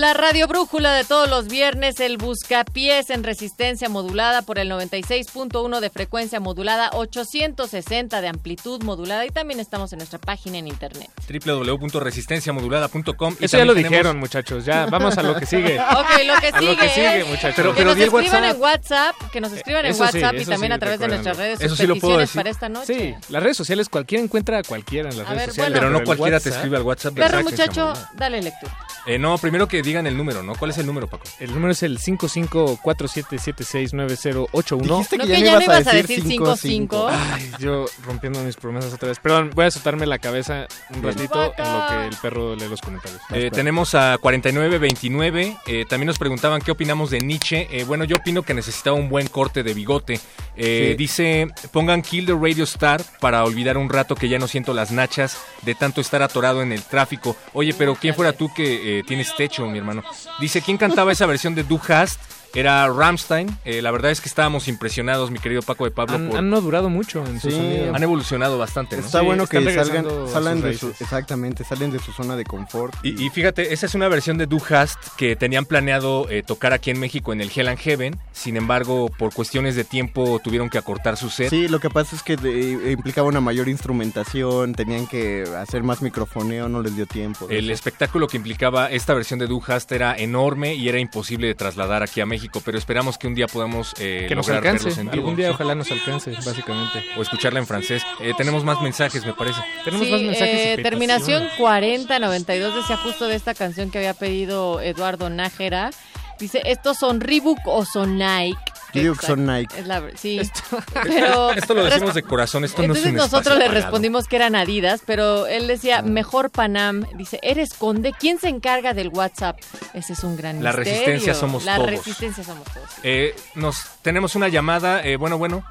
La radio brújula de todos los viernes, el buscapiés en resistencia modulada por el 96.1 de frecuencia modulada, 860 de amplitud modulada y también estamos en nuestra página en internet. www.resistenciamodulada.com y Eso ya también lo tenemos- dijeron, muchachos. Ya, vamos a lo que sigue. [LAUGHS] Ok, lo que A sigue, lo que sigue, muchachos. Pero- que pero nos escriban WhatsApp. en WhatsApp, que nos escriban en Eso sí, WhatsApp y eso también sí, a través de nuestras redes Eso sus sí lo puedo decir. para esta noche. Sí, las redes sociales, cualquiera encuentra a cualquiera en las A redes ver, sociales. bueno. Pero no cualquiera te escribe al WhatsApp. Resistencia muchacho, dale lectura. Eh, no, primero que digan el número, ¿no? ¿Cuál es el número, Paco? El número es el 5547769081. Dijiste No, que ya no ibas a decir 5-5. Ay, yo rompiendo mis promesas otra vez. Perdón, voy a soltarme la cabeza un Bien. ratito en lo que el perro lee los comentarios. Eh, tenemos a 4929. eh, también nos preguntaban qué opinamos de Nietzsche. Eh, bueno, yo opino que necesitaba un buen corte de bigote. Eh, Sí. Dice, pongan Kill the Radio Star para olvidar un rato que ya no siento las nachas de tanto estar atorado en el tráfico. Oye, pero ¿quién fuera tú que eh, tienes techo, mi hermano? Dice, ¿quién cantaba esa versión de Du Hast? Era Ramstein. Eh, la verdad es que estábamos impresionados, mi querido Paco de Pablo. Han, por- han no durado mucho en su Sí. sonido. han evolucionado bastante, ¿no? Está Sí, bueno que salgan, salen sus de su, exactamente, salen de su zona de confort. Y, y fíjate, esa es una versión de Du Hast que tenían planeado eh, tocar aquí en México en el Hell and Heaven. Sin embargo, por cuestiones de tiempo tuvieron que acortar su set. Sí, lo que pasa es que de- implicaba una mayor instrumentación, tenían que hacer más microfoneo, no les dio tiempo. El eso. espectáculo que implicaba esta versión de Du Hast era enorme y era imposible de trasladar aquí a México, pero esperamos que un día podamos eh, Que nos lograr alcance. verlos en vivo, Algún día sí. ojalá nos alcance, básicamente. O escucharla en francés. Eh, tenemos más mensajes, me parece. Tenemos Sí, más mensajes. y eh, terminación 4092 decía justo de esta canción que había pedido Eduardo Nájera. Dice, ¿estos son Reebok o son Nike? Yo digo que son Nike. Es la, sí. [LAUGHS] pero [LAUGHS] Esto lo decimos de corazón, esto no Entonces es un nosotros le pagado. respondimos que eran Adidas, pero él decía, mejor Panam. Dice, ¿eres conde? ¿Quién se encarga del WhatsApp? Ese es un gran La misterio. resistencia somos La todos. resistencia somos todos. Eh, nos tenemos una llamada. eh, bueno, bueno.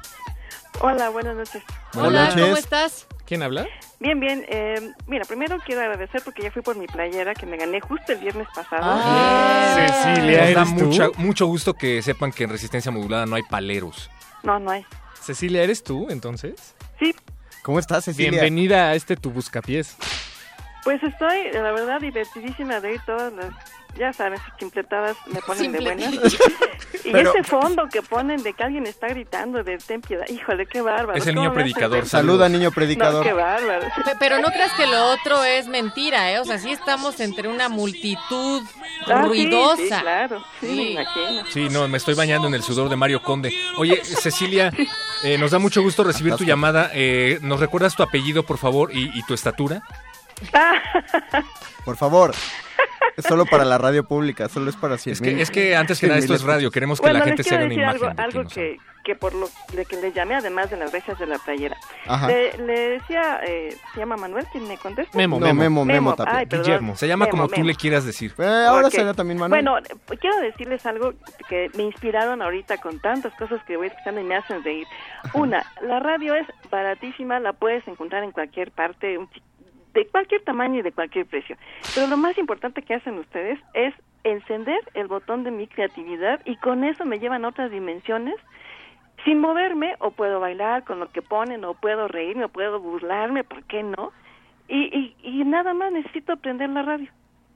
Hola, buenas noches. Buenas Hola, noches. ¿cómo estás? ¿Quién habla? Bien, bien. eh, mira, primero quiero agradecer porque ya fui por mi playera que me gané justo el viernes pasado. Ah. Cecilia, Nos da ¿eres tú? mucha- mucho gusto que sepan que en resistencia modulada no hay paleros. No, no hay. Cecilia, ¿eres tú entonces? Sí, ¿Cómo estás, Cecilia? Bienvenida a este tu buscapiés. pues estoy, la verdad, divertidísima de ir todas las, ya sabes, chimpletadas me ponen de buenas. [LAUGHS] y Pero- ese fondo que ponen de que alguien está gritando de ten piedad, híjole, qué bárbaro. Es el ¿Cómo niño predicador. Saluda, niño No, predicador. qué bárbaro. Pe- Pero no creas que lo otro es mentira, ¿eh? O sea, sí estamos entre una multitud Ah, ruidosa. Sí, claro, sí, me Sí. imagino. Sí, no, me estoy bañando en el sudor de Mario Conde. Oye, Cecilia, eh, nos da mucho gusto recibir tu llamada. Eh, ¿Nos recuerdas tu apellido, por favor, y, y tu estatura? [LAUGHS] Por favor. Es solo para la radio pública, solo es para 100 Es que, es que antes que nada esto es radio, queremos que Bueno, la gente se haga una imagen. algo, de algo que, que por lo de que le llamé, además de las rejas de la playera. Ajá. Le, le decía, eh, ¿se llama Manuel quien me contesta? Memo, No, Memo. Memo, Memo, Tapia. ay, perdón. Guillermo. Se llama Memo, como tú Memo. le quieras decir. Eh, ahora Ok. será también Manuel. Bueno, quiero decirles algo que me inspiraron ahorita con tantas cosas que voy escuchando y me hacen reír. Una, la radio es baratísima, la puedes encontrar en cualquier parte, un de cualquier tamaño y de cualquier precio. Pero lo más importante que hacen ustedes es encender el botón de mi creatividad y con eso me llevan a otras dimensiones sin moverme o puedo bailar con lo que ponen o puedo reírme o puedo burlarme, ¿por qué no? Y, y, y nada más necesito aprender la radio.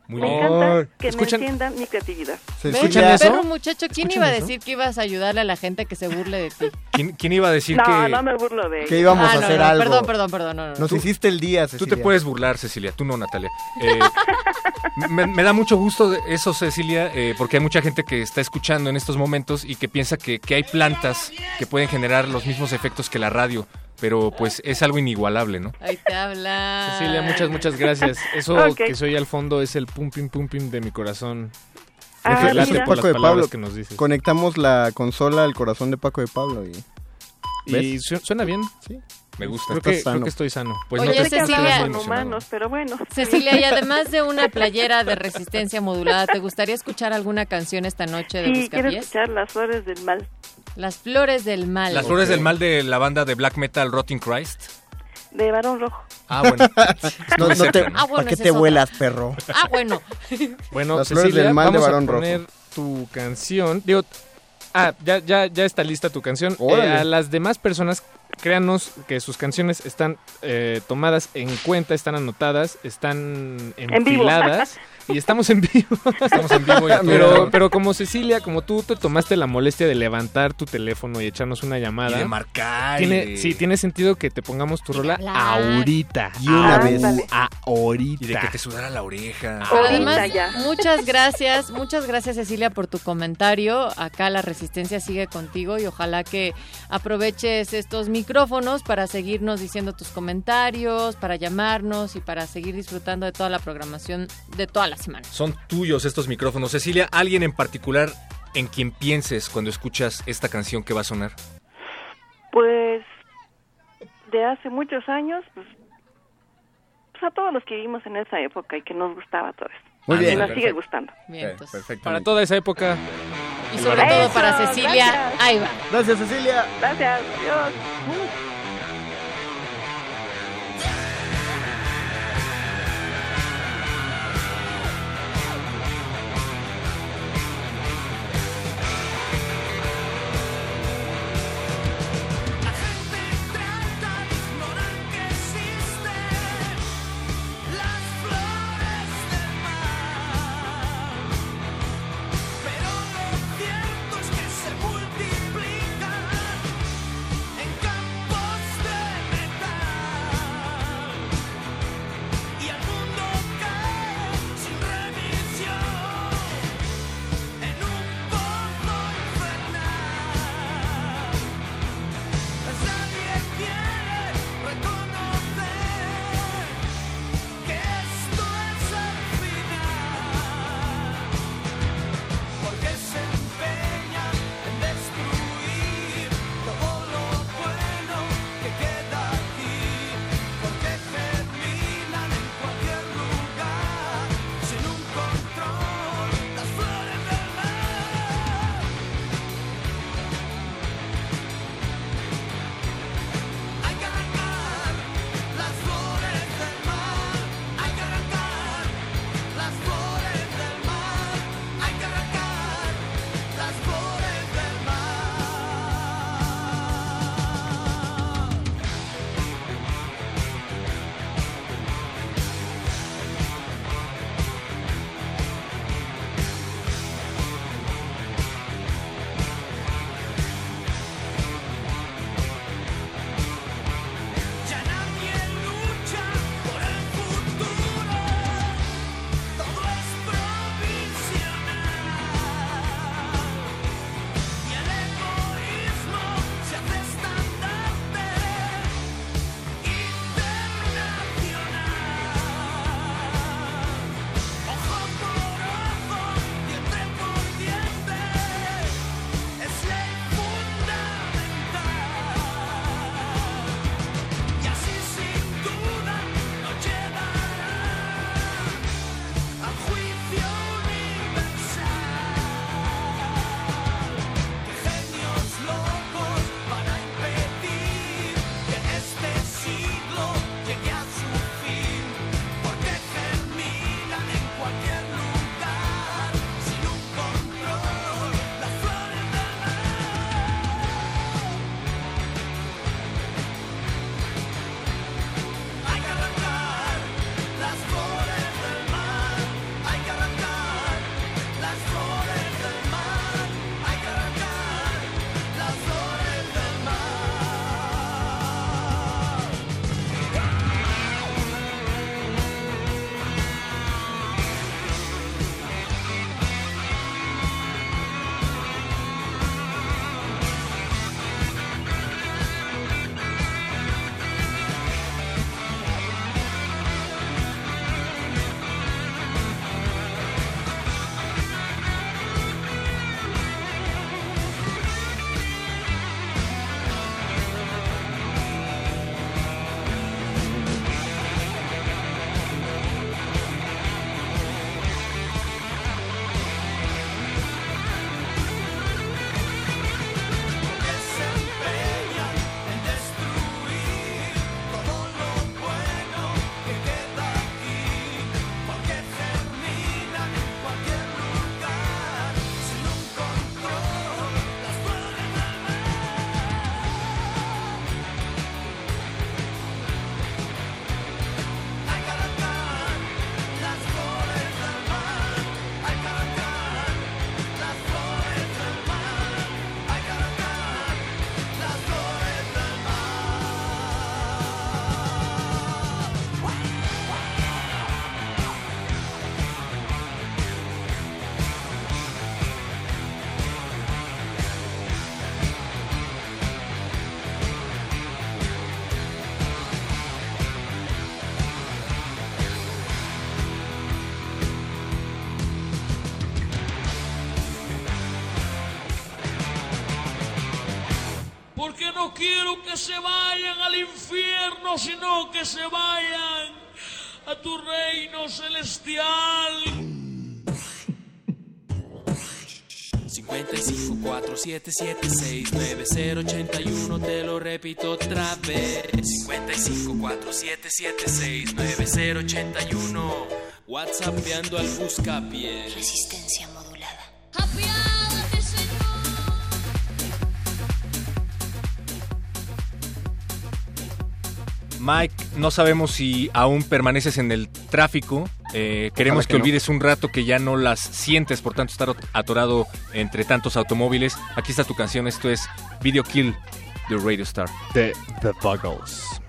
Muy Me bien. encanta que ¿Escuchan? me eentiendan mi creatividad. ¿Se escuchan eso? Perro muchacho, ¿quién ¿Escuchan iba a eso? decir que ibas a ayudarle a la gente que se burle de ti? [LAUGHS] ¿Quién, quién iba a decir No, que no me burlo de Que ellos. íbamos Ah, a no, hacer no, algo. Perdón, perdón, perdón. No, no. Nos hiciste el día, tú Cecilia. te puedes burlar, Cecilia, tú no, Natalia? Eh, [LAUGHS] me, me da mucho gusto eso, Cecilia, eh, porque hay mucha gente que está escuchando en estos momentos y que piensa que, que hay plantas que pueden generar los mismos efectos que la radio, pero pues es algo inigualable, ¿no? Ahí te habla. Cecilia, muchas, muchas gracias. Eso [LAUGHS] que soy al fondo es el pum, pim, pum, pim de mi corazón. Ah, late por Paco las de Pablo. que nos dices. Conectamos la consola al corazón de Paco de Pablo y... Y su- suena bien. Sí. Me gusta. Creo Estás que, creo que estoy sano. Pues Oye, no te Cecilia- con humanos, pero bueno. Cecilia, y además de una playera de resistencia modulada, ¿te gustaría escuchar alguna canción esta noche de Sí, quiero escuchar las flores del mal. Las flores del mal. Las flores del mal de la banda de black metal Rotting Christ. De Barón Rojo. Ah, bueno. [LAUGHS] Ah, bueno, ¿Para qué te vuelas, perro? Ah, bueno. [LAUGHS] Bueno, Las flores Cecilia, del mal de vamos Barón a poner tu canción. Digo, ah, ya, ya, ya está lista tu canción. Eh, a las demás personas, créanos que sus canciones están eh, tomadas en cuenta, están anotadas, están En enfiladas. [LAUGHS] y estamos en vivo. Estamos en vivo y a [LAUGHS] todo Pero, pero como Cecilia, como tú te tomaste la molestia de levantar tu teléfono y echarnos una llamada. Y de marcar. Tiene, sí, tiene sentido que te pongamos tu rola hablar. ahorita. Y una Au- vez. ahorita. Y de que te sudara la oreja. Ahorita Además, ya. muchas gracias, muchas gracias Cecilia por tu comentario. Acá la resistencia sigue contigo y ojalá que aproveches estos micrófonos para seguirnos diciendo tus comentarios, para llamarnos y para seguir disfrutando de toda la programación, de toda la la semana. Son tuyos estos micrófonos. Cecilia, ¿alguien en particular en quien pienses cuando escuchas esta canción que va a sonar? Pues de hace muchos años, pues, pues a todos los que vivimos en esa época y que nos gustaba todo eso. Muy bien. Y nos sigue gustando. Bien, entonces. Para toda esa época. Y sobre todo para Cecilia, gracias. ahí va. Gracias, Cecilia. Gracias, Dios. no quiero que se vayan al infierno, sino que se vayan a tu reino celestial. 55 9081 te lo repito otra vez. 55 4776 9081 al buscapié Resistencia no sabemos si aún permaneces en el tráfico. Eh, queremos que, olvides un rato que ya no las sientes, por tanto estar atorado entre tantos automóviles. Aquí está tu canción, esto es Video Kill de Radio Star. The, the Buggles.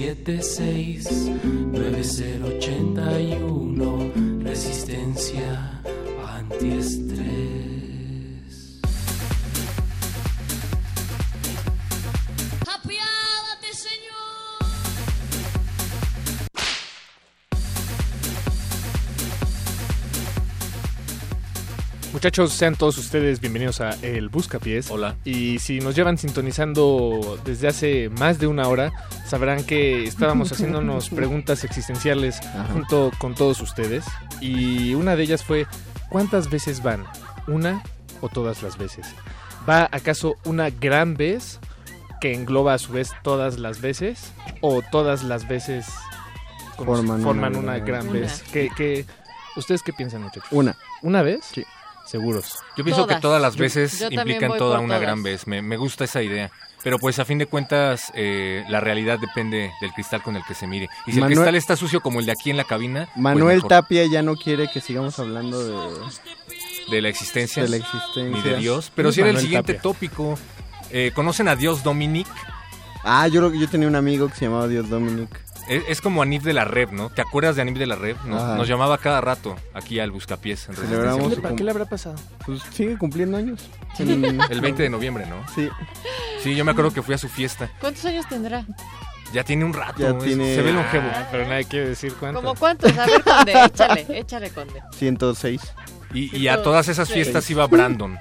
776 9081 Resistencia antiestrés. Muchachos, sean todos ustedes bienvenidos a El Buscapiés. Hola. Y si nos llevan sintonizando desde hace más de una hora, sabrán que estábamos haciéndonos [LAUGHS] preguntas existenciales junto con todos ustedes. Y una de ellas fue, ¿cuántas veces van? ¿Una o todas las veces? ¿Va acaso una gran vez que engloba a su vez todas las veces? ¿O todas las veces forman, forman una, una, gran vez? ¿Qué, qué, ustedes qué piensan, muchachos? Una. ¿Una vez? Sí. Seguros. Yo pienso que todas las veces implican toda una gran vez. Me, me gusta esa idea. Pero pues a fin de cuentas eh, la realidad depende del cristal con el que se mire. Y si Manuel- el cristal está sucio como el de aquí en la cabina, pues Manuel. Tapia ya no quiere que sigamos hablando de, de la existencia, de la existencia. ni de Dios. Pero ¿Quién si era el siguiente Tapia? tópico. Eh, ¿Conocen a Dios Dominic? Ah, yo, yo tenía un amigo que se llamaba Dios Dominic. Es, es como Anif de la Red, ¿no? ¿Te acuerdas de Anif de la Red? Nos, llamaba cada rato aquí al Buscapiés. En Celebramos. ¿Para qué le habrá pasado? Pues sigue cumpliendo años. En- [LAUGHS] [LAUGHS] El 20 de noviembre, ¿no? Sí. Sí, yo me acuerdo que fui a su fiesta. ¿Cuántos años tendrá? Ya tiene un rato. Ya es- tiene- Se ve longevo. Ah, pero nadie quiere decir cuánto. ¿Cómo cuántos? A ver, Conde, échale, échale, Conde. 106. Y, y a todas esas fiestas iba Brandon.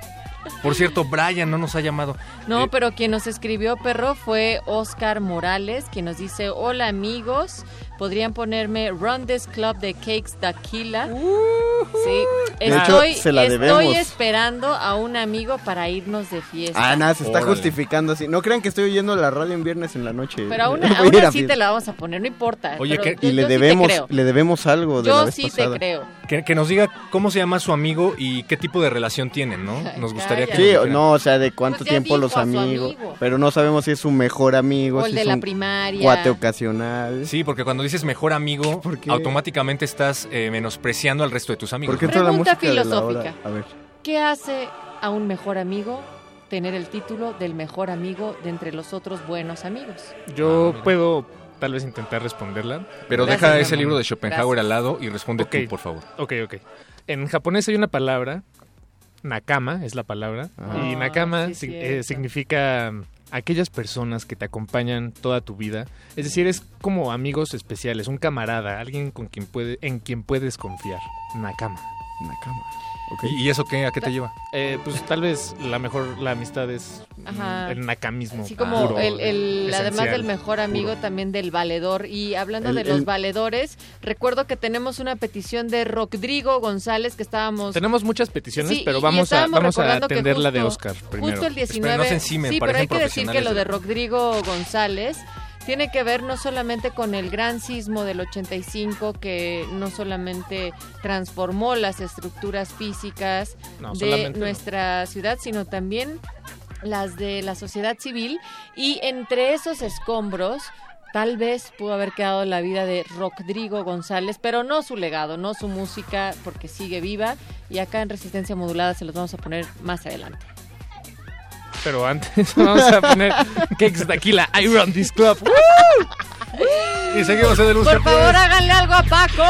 Por cierto, Brian no nos ha llamado. No, Eh, pero quien nos escribió, perro, fue Oscar Morales, quien nos dice, hola amigos, podrían ponerme Run This Club de Cakes Tequila. sí, De hecho, estoy, se la estoy esperando a un amigo para irnos de fiesta. Ah, nada, se está Órale. justificando así. No crean que estoy oyendo la radio en viernes en la noche. Pero aún, [LAUGHS] aún así fiesta. te la vamos a poner, no importa. Oye, pero que- yo- Y le yo sí debemos, creo. le debemos algo de la Yo vez sí pasada. te creo. Que, que nos diga cómo se llama su amigo y qué tipo de relación tienen, ¿no? [LAUGHS] Nos gustaría que. Sí, nos no, o sea, de cuánto Pues ya tiempo los amigos. amigo. Pero no sabemos si es su mejor amigo, O el si de es la un primaria. cuate ocasional. Sí, porque cuando dices mejor amigo, [LAUGHS] ¿Por qué? automáticamente estás eh, menospreciando al resto de tus amigos. ¿Por qué ¿no? toda la Pregunta la filosófica. A ver. ¿Qué hace a un mejor amigo tener el título del mejor amigo de entre los otros buenos amigos? Yo Ah, puedo tal vez intentar responderla. Pero Gracias, deja ese libro de Schopenhauer Gracias. al lado y responde Ok. tú, por favor. Ok, ok. En japonés hay una palabra, nakama es la palabra, Ah. y nakama sí, si- cierto. eh, significa aquellas personas que te acompañan toda tu vida. Es decir, es como amigos especiales, un camarada, alguien con quien puede, en quien puedes confiar. Nakama. Nakama. ¿Y, eso qué? ¿A qué te lleva? Eh, pues tal vez la mejor, la amistad es mm, Ajá. el nakamismo. Así como puro, el, el- además del mejor amigo, puro. también del valedor. Y hablando El- de los valedores, recuerdo que tenemos una petición de Rodrigo González que estábamos... Tenemos muchas peticiones, Sí, pero vamos a, vamos a atender la de Oscar primero. Justo el 19. Esperen, no se encimen, sí, pero hay que decir que lo de- Rodrigo González tiene que ver no solamente con el gran sismo del 85 que no solamente transformó las estructuras físicas No, de no. nuestra ciudad, sino también las de la sociedad civil y entre esos escombros tal vez pudo haber quedado la vida de Rodrigo González, pero no su legado, no su música, porque sigue viva y acá en Resistencia Modulada se los vamos a poner más adelante. Pero antes [LAUGHS] vamos a poner Cakes Tequila, I Run This Club. Y seguimos en el Por favor, háganle algo a Paco.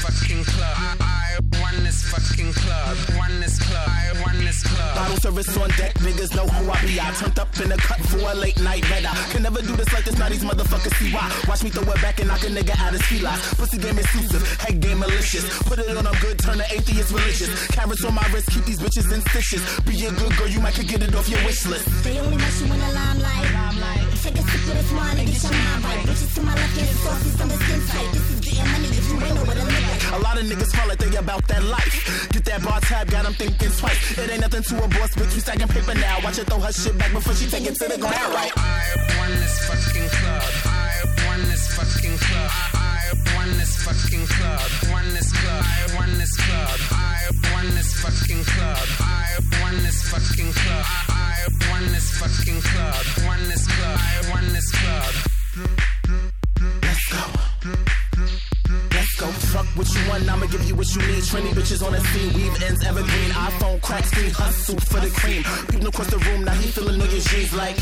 Fucking club. I run this fucking club. Run this club. I run this club. Bottle service on deck, niggas know who I be. I turned up in a cut for a late night red eye. Can never do this like this, now these motherfuckers see why. Watch me throw it back and knock a nigga out of his feet Pussy game exclusive, head game malicious. Put it on a good, turn the atheist religious. Carrots on my wrist, keep these bitches in stitches. Be a good girl, you might could get it off your wish list. They only mess you in the limelight. Take a sip of this wine and get your mind right. Bitches to my left, get saucy from the skin tight. This is getting money if you ain't know what it look like. A lot of niggas front like they about that life. Get that bar tab, got 'em thinking twice. It ain't nothing to a boss, bitch. We stacking paper now. Watch her throw her shit back before she take it to the ground, right? I run this fucking club. This fucking club. I this fucking club. This club. I this club. I this fucking club. I this fucking club. I this fucking club. This club. I this club. Let's go. Let's go. Fuck what you want, I'ma give you what you need. Trendy bitches on the scene, weave ends evergreen. iPhone crack screen, hustle for the cream. People across the room, now he feeling new your like.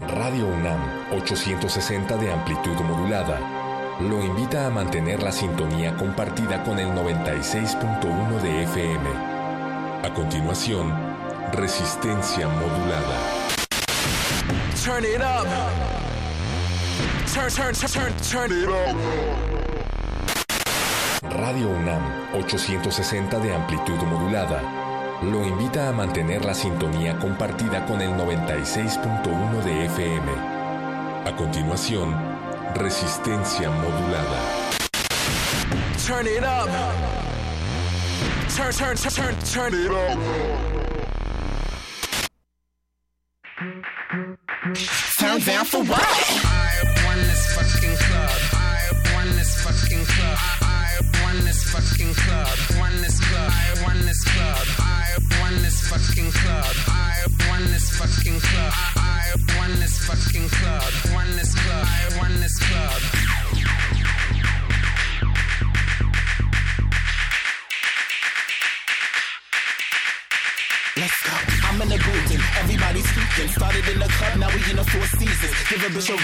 Radio UNAM 860 de amplitud modulada lo invita a mantener la sintonía compartida con el 96.1 de FM. A continuación, resistencia modulada. turn it up. Turn, turn, turn, turn, it up. Radio UNAM 860 de amplitud modulada lo invita a mantener la sintonía compartida con el 96.1 de FM. A continuación, resistencia modulada. Turn it up. Turn, turn, turn, turn, it up. Turn down for what?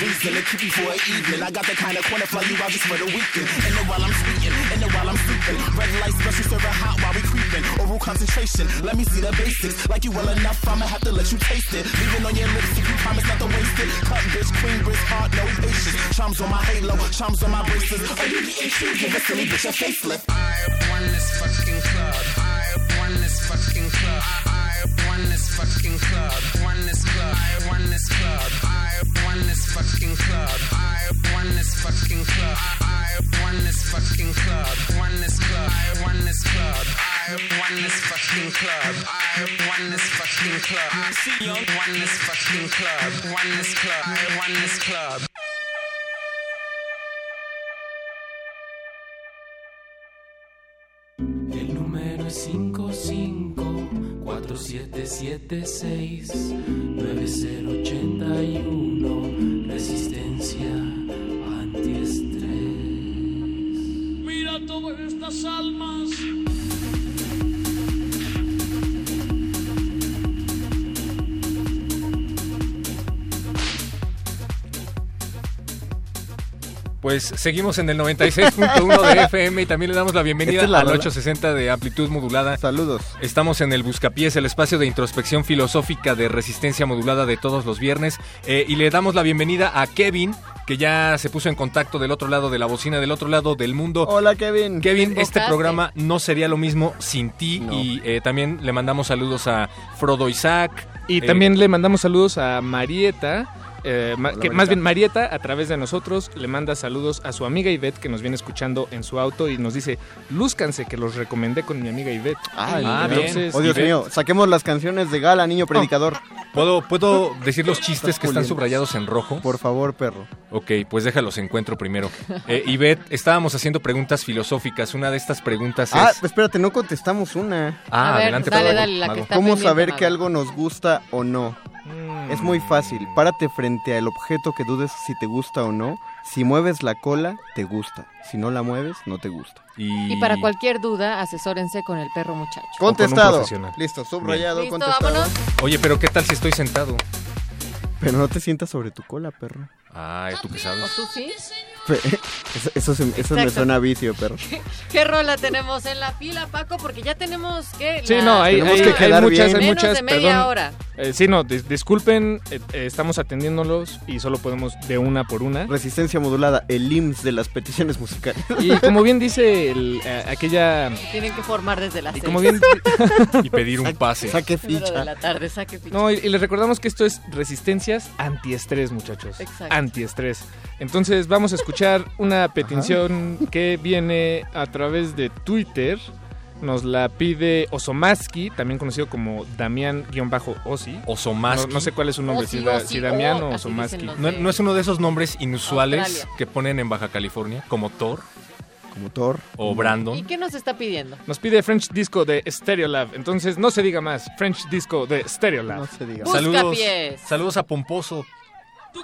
Reason to keep you for an evening. I got the kind of quantify you out just for the weekend. And then while I'm speaking, and then while I'm sleeping. Red light special serving hot while we creeping. Oral concentration, let me see the basics. Like you well enough, I'ma have to let you taste it. Leaving on your lips if you promise not to waste it. Cut bitch, queen bitch, heart, no patience. Charms on my halo, charms on my braces. Are you the issue? Give a silly bitch a facelift. I won this fucking club. I won this fucking club. I won this fucking club. Won this club. I won this club. I fucking club. I won this fucking club. I won this fucking club. Won this club. I won this club. I won this fucking club. I won this fucking club. See you won this fucking club. Won this club. I won this club. 5547769081. Resistencia antiestrés. Mira todas estas almas. Pues seguimos en el 96.1 de [LAUGHS] FM y también le damos la bienvenida es la al rola. 860 de amplitud modulada. Saludos. Estamos en el Buscapiés, el espacio de introspección filosófica de resistencia modulada de todos los viernes. Eh, y le damos la bienvenida a Kevin, que ya se puso en contacto del otro lado de la bocina, del otro lado del mundo. Hola, Kevin. Kevin, Te este programa no sería lo mismo sin ti. No. Y eh, también le mandamos saludos a Frodo Isaac. Y eh, también le mandamos saludos a Marieta. Eh, Hola, que Marieta. más bien Marieta a través de nosotros le manda saludos a su amiga Ivette que nos viene escuchando en su auto y nos dice lúzcanse que los recomendé con mi amiga Ivette Ay, Ah, bien. Oh, Dios Ivette. mío, saquemos las canciones de Gala, niño predicador. ¿puedo, ¿Puedo decir los chistes Estás que están subrayados en rojo? Por favor, perro. Ok, pues déjalos encuentro primero. Eh, Ivette, estábamos haciendo preguntas filosóficas. Una de estas preguntas Ah, es... espérate, no contestamos una. Ah, A ver, adelante, dale, por favor, dale, la que mago. está ¿Cómo saber mago. que algo nos gusta o no? Mm. Es muy fácil. Párate frente al objeto que dudes si te gusta o no. Si mueves la cola, te gusta. Si no la mueves, no te gusta. Y para cualquier duda, asesórense con el perro muchacho. Contestado. Listo, subrayado, Listo, contestado. vámonos. Oye, pero ¿qué tal si estoy sentado? Pero no te sientas sobre tu cola, perro. Ay, ¿tú qué ¿O sabes? tú sí? [LAUGHS] Eso, eso, se- eso me suena a vicio, perro. [LAUGHS] ¿Qué rola tenemos en la fila, Paco? Porque ya tenemos, ¿qué? Sí, La- no, hay, Tenemos hay- que hay quedar muchas, bien. hay Menos muchas, de media perdón. hora. Eh, sí, no, dis- disculpen, eh, eh, estamos atendiéndolos y solo podemos de una por una. Resistencia modulada, el IMSS de las peticiones musicales. Y como bien dice el, eh, aquella... Tienen que formar desde las Y seis. como bien... [LAUGHS] Y pedir un pase. Saque Primero de ficha. la tarde, saque ficha. No, y, y les recordamos que esto es resistencias antiestrés, muchachos. Exacto. Antiestrés. Entonces vamos a escuchar una petición que viene a través de Twitter. Nos la pide Osomaski, también conocido como Damián-Osi. Osomaski. No, no sé cuál es su nombre, Osi, si, da- Osi, si Damián oh, o Osomaski. ¿No, es uno de esos nombres inusuales Australia. que ponen en Baja California? Como Thor Como Thor. o Brandon. ¿Y qué nos está pidiendo? Nos pide French Disco de Stereolab. Entonces no se diga más. French Disco de Stereolab. No se diga. Busca Saludos, saludos a Pomposo. Tú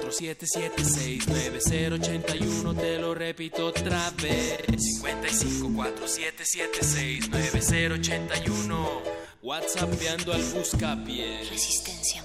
5547769081, te lo repito otra vez. 5547769081, WhatsAppeando al buscapié. Resistencia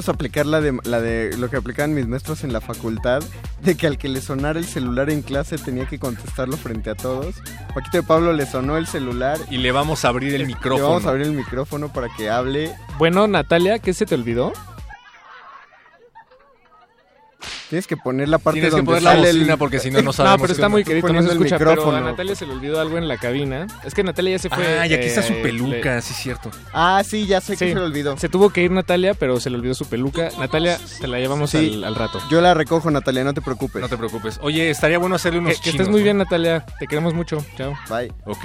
Vamos a aplicar la de, la de lo que aplicaban mis maestros en la facultad, de que al que le sonara el celular en clase tenía que contestarlo frente a todos. Paquito de Pablo le sonó el celular. Y le vamos a abrir el Le micrófono. vamos a abrir el micrófono para que hable. Bueno, Natalia, ¿qué se te olvidó? Tienes que poner la parte Tienes que donde la sale el- bocina porque si no, no No, sabemos. pero está muy querido, no se escucha. Pero a. Natalia se le olvidó algo en la cabina. Es que Natalia ya se fue. Ah, y aquí está su eh, peluca, le- sí es cierto. Ah, sí, ya sé que se le olvidó. Se tuvo que ir Natalia, pero se le olvidó su peluca. Natalia, te la llevamos Sí. al, al rato. Yo la recojo, Natalia, no te preocupes. No te preocupes. Oye, estaría bueno hacerle unos Que, que chinos, estés muy ¿no? bien, Natalia. Te queremos mucho. Chao. Bye. Ok.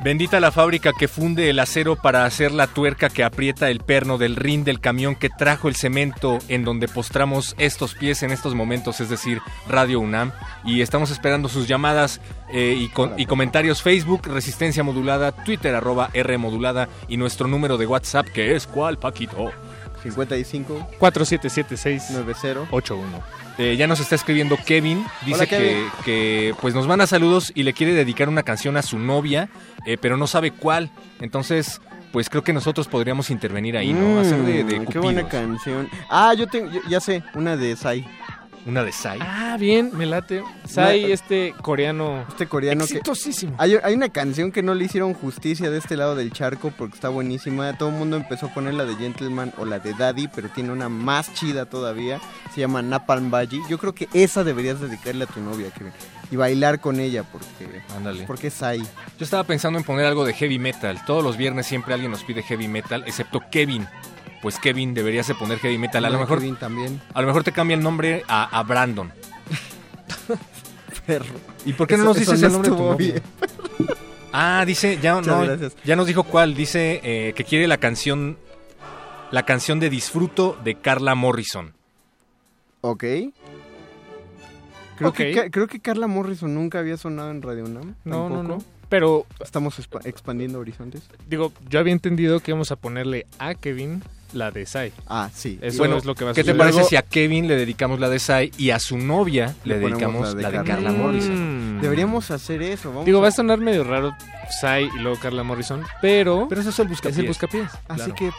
Bendita la fábrica que funde el acero para hacer la tuerca que aprieta el perno del rin del camión que trajo el cemento en donde postramos estos pies en estos momentos, es decir, Radio UNAM. Y estamos esperando sus llamadas eh, y, con- y comentarios Facebook, Resistencia Modulada, Twitter, arroba R Modulada y nuestro número de WhatsApp que es ¿cuál, Paquito? 55 4776 90 Eh, ya nos está escribiendo Kevin. Dice Hola, que, Kevin. que, pues nos manda saludos y le quiere dedicar una canción a su novia, eh, pero no sabe cuál. Entonces, pues creo que nosotros podríamos intervenir ahí, ¿no? Hacer de, de Mm, Qué buena canción. Ah, yo, tengo, yo- ya sé, una de Sai. Una de Sai. Ah, bien, me late. Sai, Una- este coreano. Este coreano que... Exitosísimo. Hay, hay una canción que no le hicieron justicia de este lado del charco porque está buenísima. Todo el mundo empezó a poner la de Gentleman o la de Daddy, pero tiene una más chida todavía. Se llama Napalm Baji. Yo creo que esa deberías dedicarle a tu novia, Kevin. Y bailar con ella porque... Ándale. Porque es ahí. Yo estaba pensando en poner algo de heavy metal. Todos los viernes siempre alguien nos pide heavy metal, excepto Kevin. Pues Kevin deberías de poner heavy metal. A lo mejor, Kevin también. a lo mejor te cambia el nombre a, a Brandon. Perro. ¿Y por qué no nos dices no el nombre de tu estuvo novia? bien. Ah, dice, ya, no, ya nos dijo cuál. Dice eh, que quiere la canción, la canción de Disfruto de Carla Morrison. Ok. Creo. Que, creo que Carla Morrison nunca había sonado en Radio Nam. No, no, no. Pero, Estamos expa- expandiendo horizontes. digo, yo había entendido que íbamos a ponerle a Kevin la de Sai. Ah, sí. Eso bueno, es lo que va a ¿qué te parece Luego- si a Kevin le dedicamos la de Sai y a su novia le, dedicamos la de, Carla Mm. Morrison? Deberíamos hacer eso. Vamos Digo, a- va a sonar medio raro Sai y luego Carla Morrison, pero... Pero eso es el buscapiés. Es el buscapiés. Así claro. que,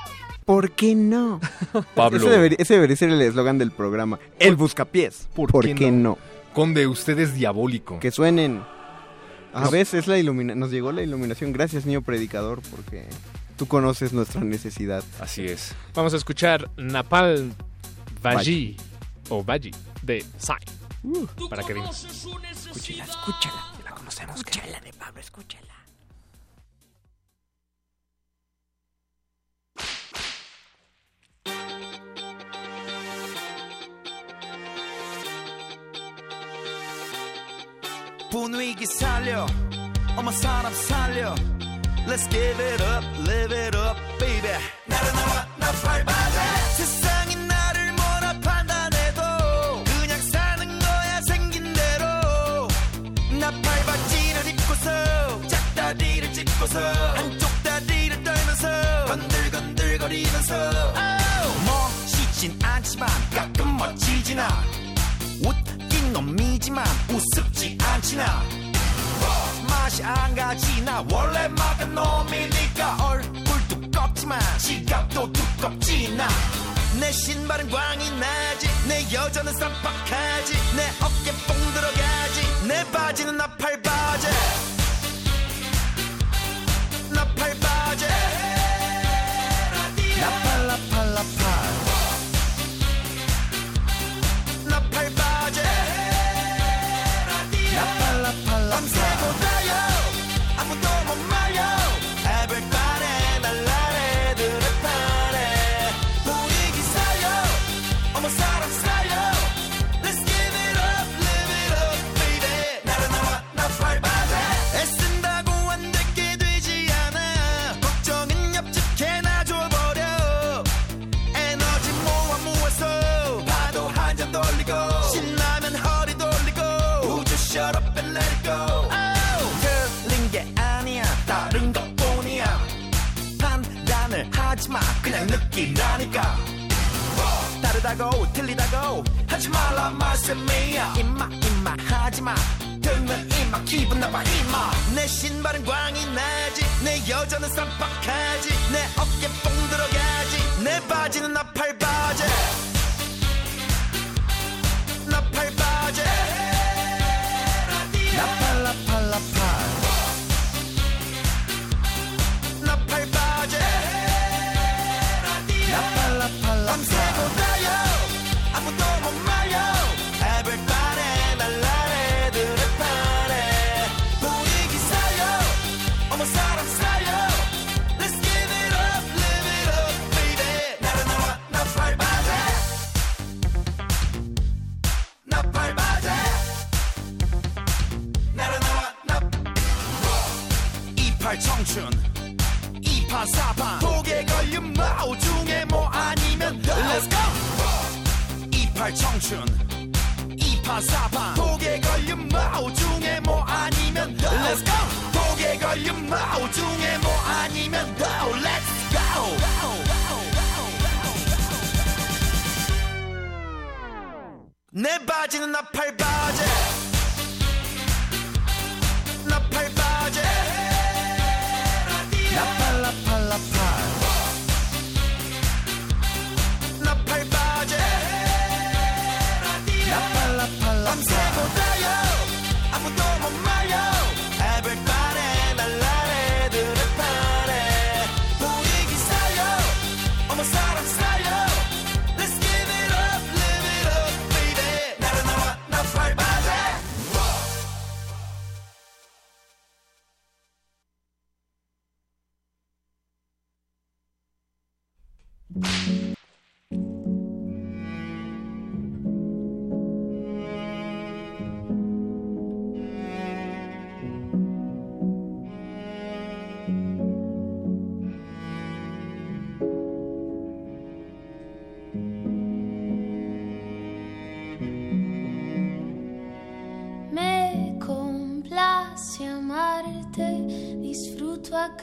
¿por qué no? [LAUGHS] Pablo. Ese debería, ese debería ser el eslogan del programa. El buscapiés. ¿Por, qué, no? Conde, usted es diabólico. Que suenen. A No. veces la ilumina nos llegó la iluminación. Gracias, niño predicador, porque tú conoces nuestra necesidad. Así es. Vamos a escuchar Napal Vaji o Vaji de Sai. para que venga. Escúchela, escúchala. La conocemos. Escúchala de Pablo, escúchala. 분위기 살려 어머 사람 살려 Let's give it up, live it up, baby. 나른나와 나 밟아줘 세상이 나를 뭐라 판단해도 그냥 사는 거야 생긴 대로. 나 밟아지를 입고서 짝다리를 짚고서 한쪽 다리를 떨면서 건들건들거리면서. 멋있진 않지만 가끔 않아 웃긴 놈이지만 우습지 않지나 맛이 안 가지 나. 원래 막은 놈이니까 얼굴 두껍지만 지갑도 두껍지 나 내 신발은 광이 나지. 내 여자는 쌈박하지. 내 어깨 뽕 들어가지. 내 바지는 나팔 바지. 나팔바지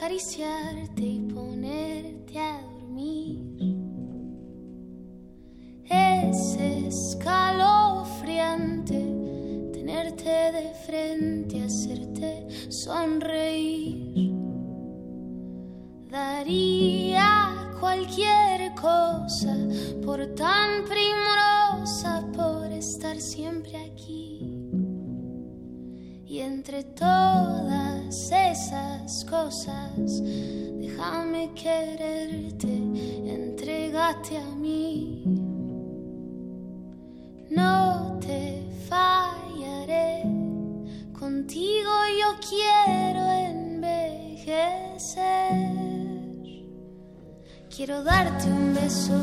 amarte, cosas, déjame quererte, entrégate a mí. No te fallaré, contigo yo quiero envejecer. Quiero darte un beso,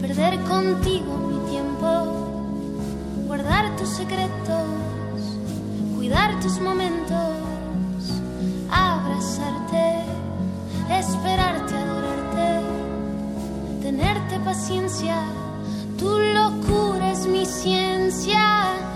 perder contigo mi tiempo, guardar tus secretos, cuidar tus momentos, abrazarte, esperarte, adorarte, tenerte paciencia. Tu locura es mi ciencia.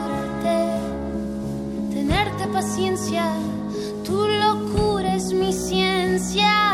paciencia. Tu locura es mi ciencia.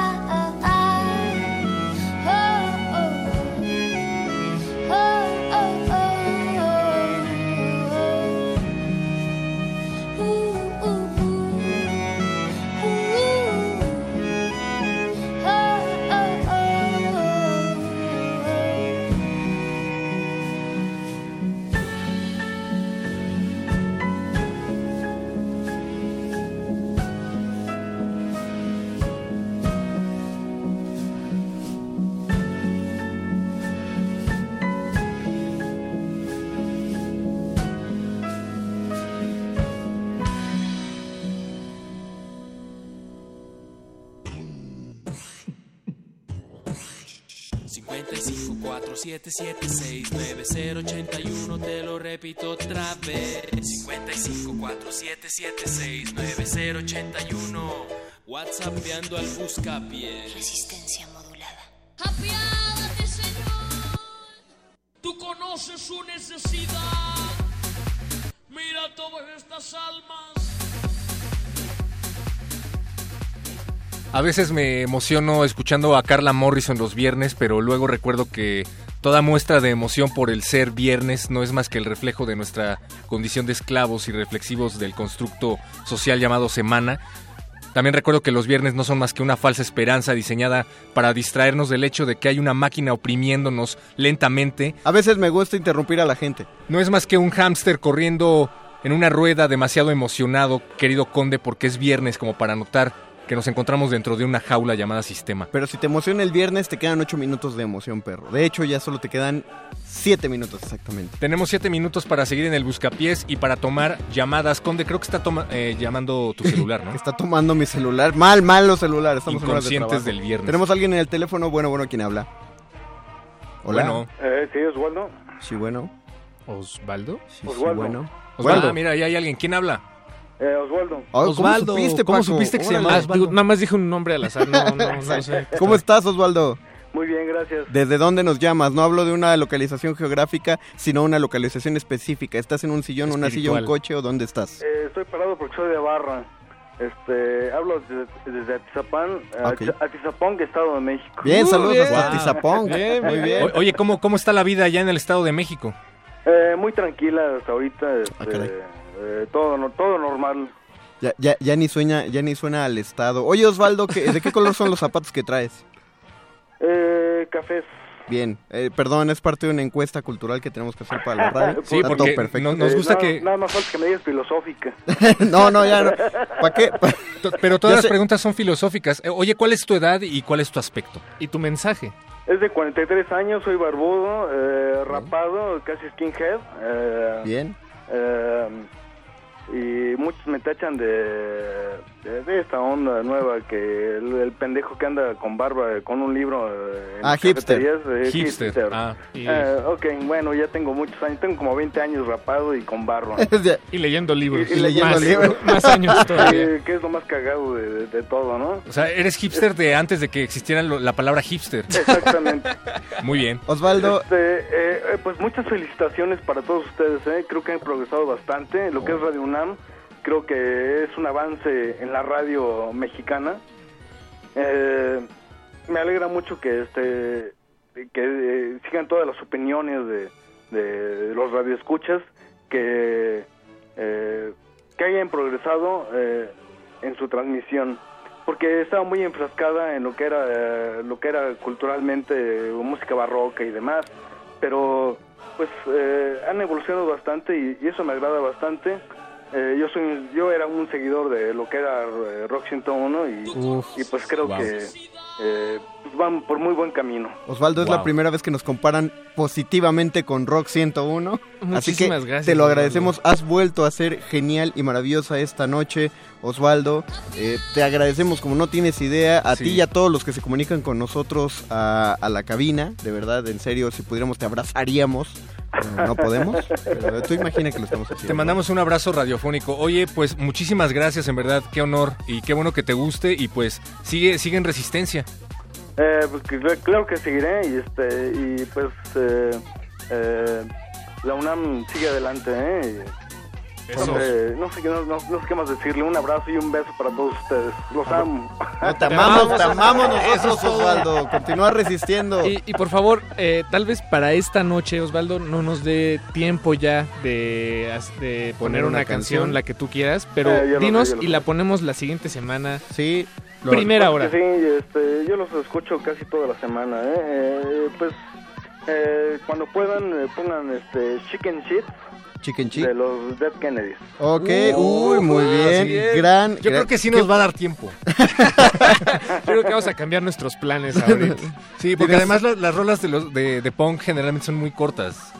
57769081 te lo repito otra vez. 5547769081 WhatsAppeando al buscapié Resistencia modulada. Apiádate Señor. Tú conoces su necesidad. Mira todas estas almas. A veces me emociono escuchando a Carla Morrison los viernes, pero luego recuerdo que toda muestra de emoción por el ser viernes no es más que el reflejo de nuestra condición de esclavos y reflexivos del constructo social llamado semana. También recuerdo que los viernes no son más que una falsa esperanza diseñada para distraernos del hecho de que hay una máquina oprimiéndonos lentamente. A veces me gusta interrumpir a la gente. No es más que un hámster corriendo en una rueda demasiado emocionado, querido conde, porque es viernes como para notar que nos encontramos dentro de una jaula llamada sistema. Pero si te emociona el viernes, te quedan 8 minutos de emoción, perro. De hecho, ya solo te quedan 7 minutos exactamente. Tenemos 7 minutos para seguir en el buscapiés y para tomar llamadas. Conde, creo que está toma- eh, llamando tu [LAUGHS] celular, ¿no? Está tomando mi celular. Mal, mal los celulares. Estamos en horas de del viernes. Tenemos a alguien en el teléfono. Bueno, bueno, ¿quién habla? Hola. Bueno. Eh, sí, Osvaldo. Sí, bueno. ¿Osvaldo? Sí, sí, Osvaldo. bueno. Osvaldo, mira, ahí hay alguien. ¿Quién habla? Eh, Osvaldo. Oh, ¿cómo Osvaldo, supiste, ¿cómo Paco? supiste que se Órale. llama Ah, digo, nada más dije un nombre al azar, no, no, no sé. [LAUGHS] ¿Cómo estás, Osvaldo? Muy bien, gracias. ¿Desde dónde nos llamas? No hablo de una localización geográfica, sino una localización específica. ¿Estás en un sillón, una silla, un Espiritual. coche o dónde estás? Eh, estoy parado porque soy de barra. Este, hablo desde, desde Atizapán, Ok. Atiz- Atizapán, Estado de México. Bien, saludos bien. hasta Atizapón. Bien, Muy bien. O- Oye, ¿cómo, ¿cómo está la vida allá en el Estado de México? Eh, muy tranquila hasta ahorita, este, Ah, caray. Eh, todo, no- todo normal. Ya, ya, ya ni sueña, ya ni suena al estado. Oye, Osvaldo, ¿qué- ¿de qué color son los zapatos que traes? Eh, cafés. Bien, eh, perdón, es parte de una encuesta cultural que tenemos que hacer para la [LAUGHS] radio. Sí, Está todo porque perfecto. no- nos Eh, gusta nada, que... Nada más falta que me digas filosófica. [LAUGHS] no, no, ya no. ¿Para qué? [LAUGHS] Pero todas Ya las sé. preguntas son filosóficas. Eh, Oye, ¿cuál es tu edad y cuál es tu aspecto? Y tu mensaje. Es de 43 años, soy barbudo, eh, rapado, casi skinhead. eh, Bien. Y muchos me tachan de, de, de esta onda nueva que el, el pendejo que anda con barba, con un libro eh, en Ah, hipster. eh, Hipster, ah. Eh, ok, bueno, ya tengo muchos años, tengo como 20 años rapado y con barba. [LAUGHS] Y leyendo libros. Y- y leyendo más, [LAUGHS] libros. Más años todavía. Eh, que es lo más cagado de, de- de todo, ¿no? O sea, eres hipster de antes de que existiera lo- la palabra hipster. Exactamente. [LAUGHS] Muy bien. Osvaldo, Este, eh, pues muchas felicitaciones para todos ustedes, ¿eh? creo que han progresado bastante. Lo que es Radio Creo que es un avance en la radio mexicana. Eh, me alegra mucho que este que eh, sigan todas las opiniones de, de los radioescuchas, que, eh, que hayan progresado eh, en su transmisión porque estaba muy enfrascada en lo que era lo que era culturalmente música barroca y demás pero pues eh, han evolucionado bastante y, y eso me agrada bastante Eh, yo soy yo era un seguidor de lo que era eh, Rock 101 y, Uf. y pues creo Wow. que eh, pues van por muy buen camino Osvaldo es la primera vez que nos comparan positivamente con Rock 101. Así que gracias, te lo Osvaldo. agradecemos. Has vuelto a ser genial y maravillosa esta noche, Osvaldo. Eh, te agradecemos como no tienes idea. A Sí. ti y a todos los que se comunican con nosotros a, a la cabina. De verdad, en serio, si pudiéramos te abrazaríamos. No podemos. Pero tú imagina que lo estamos haciendo. Te mandamos un abrazo radiofónico. Oye, pues muchísimas gracias, en verdad, qué honor y qué bueno que te guste y pues sigue, sigue en resistencia. Eh, pues claro que seguiré y este y pues eh, eh, la UNAM sigue adelante ¿eh? Y, Eso. hombre, no sé qué no, no- no sé qué más decirle un abrazo y un beso para todos ustedes los amo No, te [LAUGHS] amamos, te amamos nosotros, Osvaldo. Continúa resistiendo. Y, y por favor, eh, tal vez para esta noche, Osvaldo, no nos dé tiempo ya de, de poner una, una canción, canción. la que tú quieras, pero Eh, sé, dinos y la ponemos la siguiente semana. Sí. Primera hora. sí este, yo los escucho casi toda la semana ¿eh? Eh, pues eh, cuando puedan eh, pongan este Chicken Shit Chicken Chick. de los Dead Kennedys Ok, Uh, uy, muy bien. Gran. Yo creo que sí nos va a dar tiempo. [LAUGHS] Yo creo que vamos a cambiar nuestros planes ahorita. [LAUGHS] Sí, porque además las, las rolas de, los, de, de punk generalmente son muy cortas.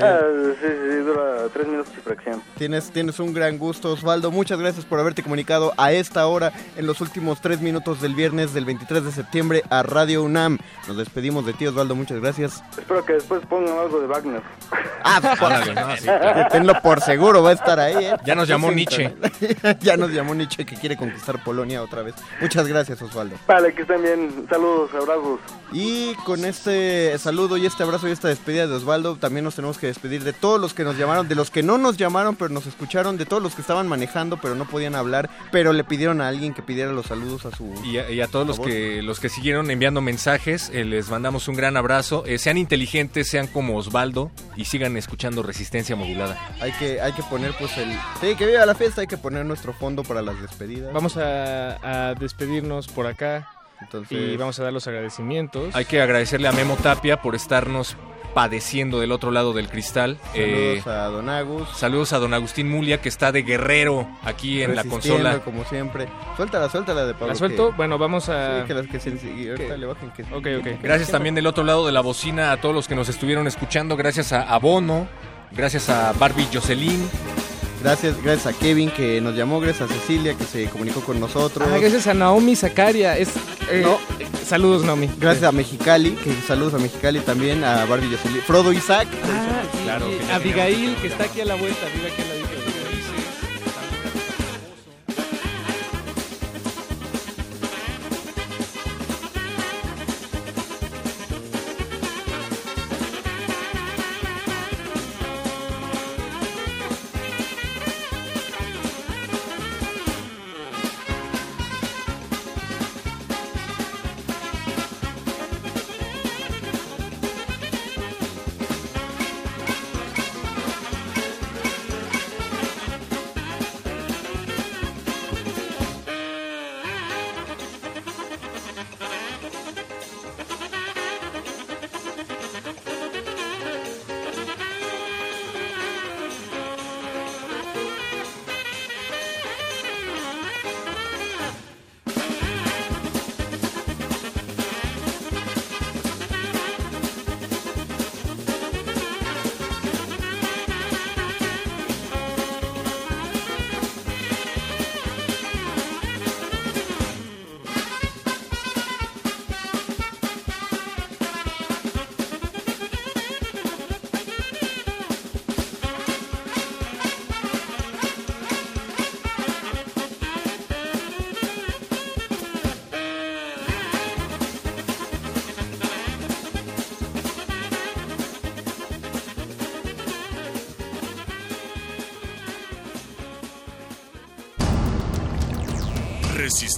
Ah, sí, sí, dura tres minutos y fracción Tienes, tienes un gran gusto, Osvaldo. Muchas gracias por haberte comunicado a esta hora, en los últimos tres minutos del viernes del 23 de septiembre, a Radio UNAM. Nos despedimos de ti, Osvaldo. Muchas gracias. espero que después pongan algo de Wagner Ah, [LAUGHS] Órale, no, sí, claro. [LAUGHS] Tenlo por seguro, va a estar ahí. ¿eh? Ya nos llamó Sí, Nietzsche. [LAUGHS] ya nos llamó Nietzsche que quiere conquistar Polonia otra vez. Muchas gracias, Osvaldo. Vale, que estén bien. Saludos, abrazos. Y con este saludo y este abrazo y esta despedida de Osvaldo, también nos tenemos que despedir de todos los que nos llamaron, de los que no nos llamaron pero nos escucharon, de todos los que estaban manejando pero no podían hablar, pero le pidieron a alguien que pidiera los saludos a su... Y a, y a todos los favor. que, los que siguieron enviando mensajes, eh, les mandamos un gran abrazo. Eh, sean inteligentes, sean como Osvaldo y sigan escuchando Resistencia Modulada. Hay que, hay que poner pues el... Sí, que viva la fiesta, hay que poner nuestro fondo para las despedidas. Vamos a, a despedirnos por acá Entonces, y vamos a dar los agradecimientos. Hay que agradecerle a Memo Tapia por estarnos padeciendo del otro lado del cristal. Eh, saludos a Don Agus. saludos a don Agustín Mulia, que está de guerrero aquí en la consola. como siempre. Suéltala, suéltala de Pablo. ¿La suelto? que- Bueno, vamos a... Sí, que las que se y ahorita que- le bajen que Ok, ok. Gracias también del otro lado de la bocina a todos los que nos estuvieron escuchando. Gracias a Abono, gracias a Barbie Jocelyn. Gracias, gracias a Kevin que nos llamó, gracias a Cecilia que se comunicó con nosotros. Ah, gracias a Naomi Zacaria. Es, eh, No. eh, saludos, Naomi. Gracias a Mexicali, que saludos a Mexicali también, a Barbie Jocelyn. Frodo Isaac. Ah, sí, Claro, que Abigail, que está aquí a la vuelta. Vive aquí a la vuelta.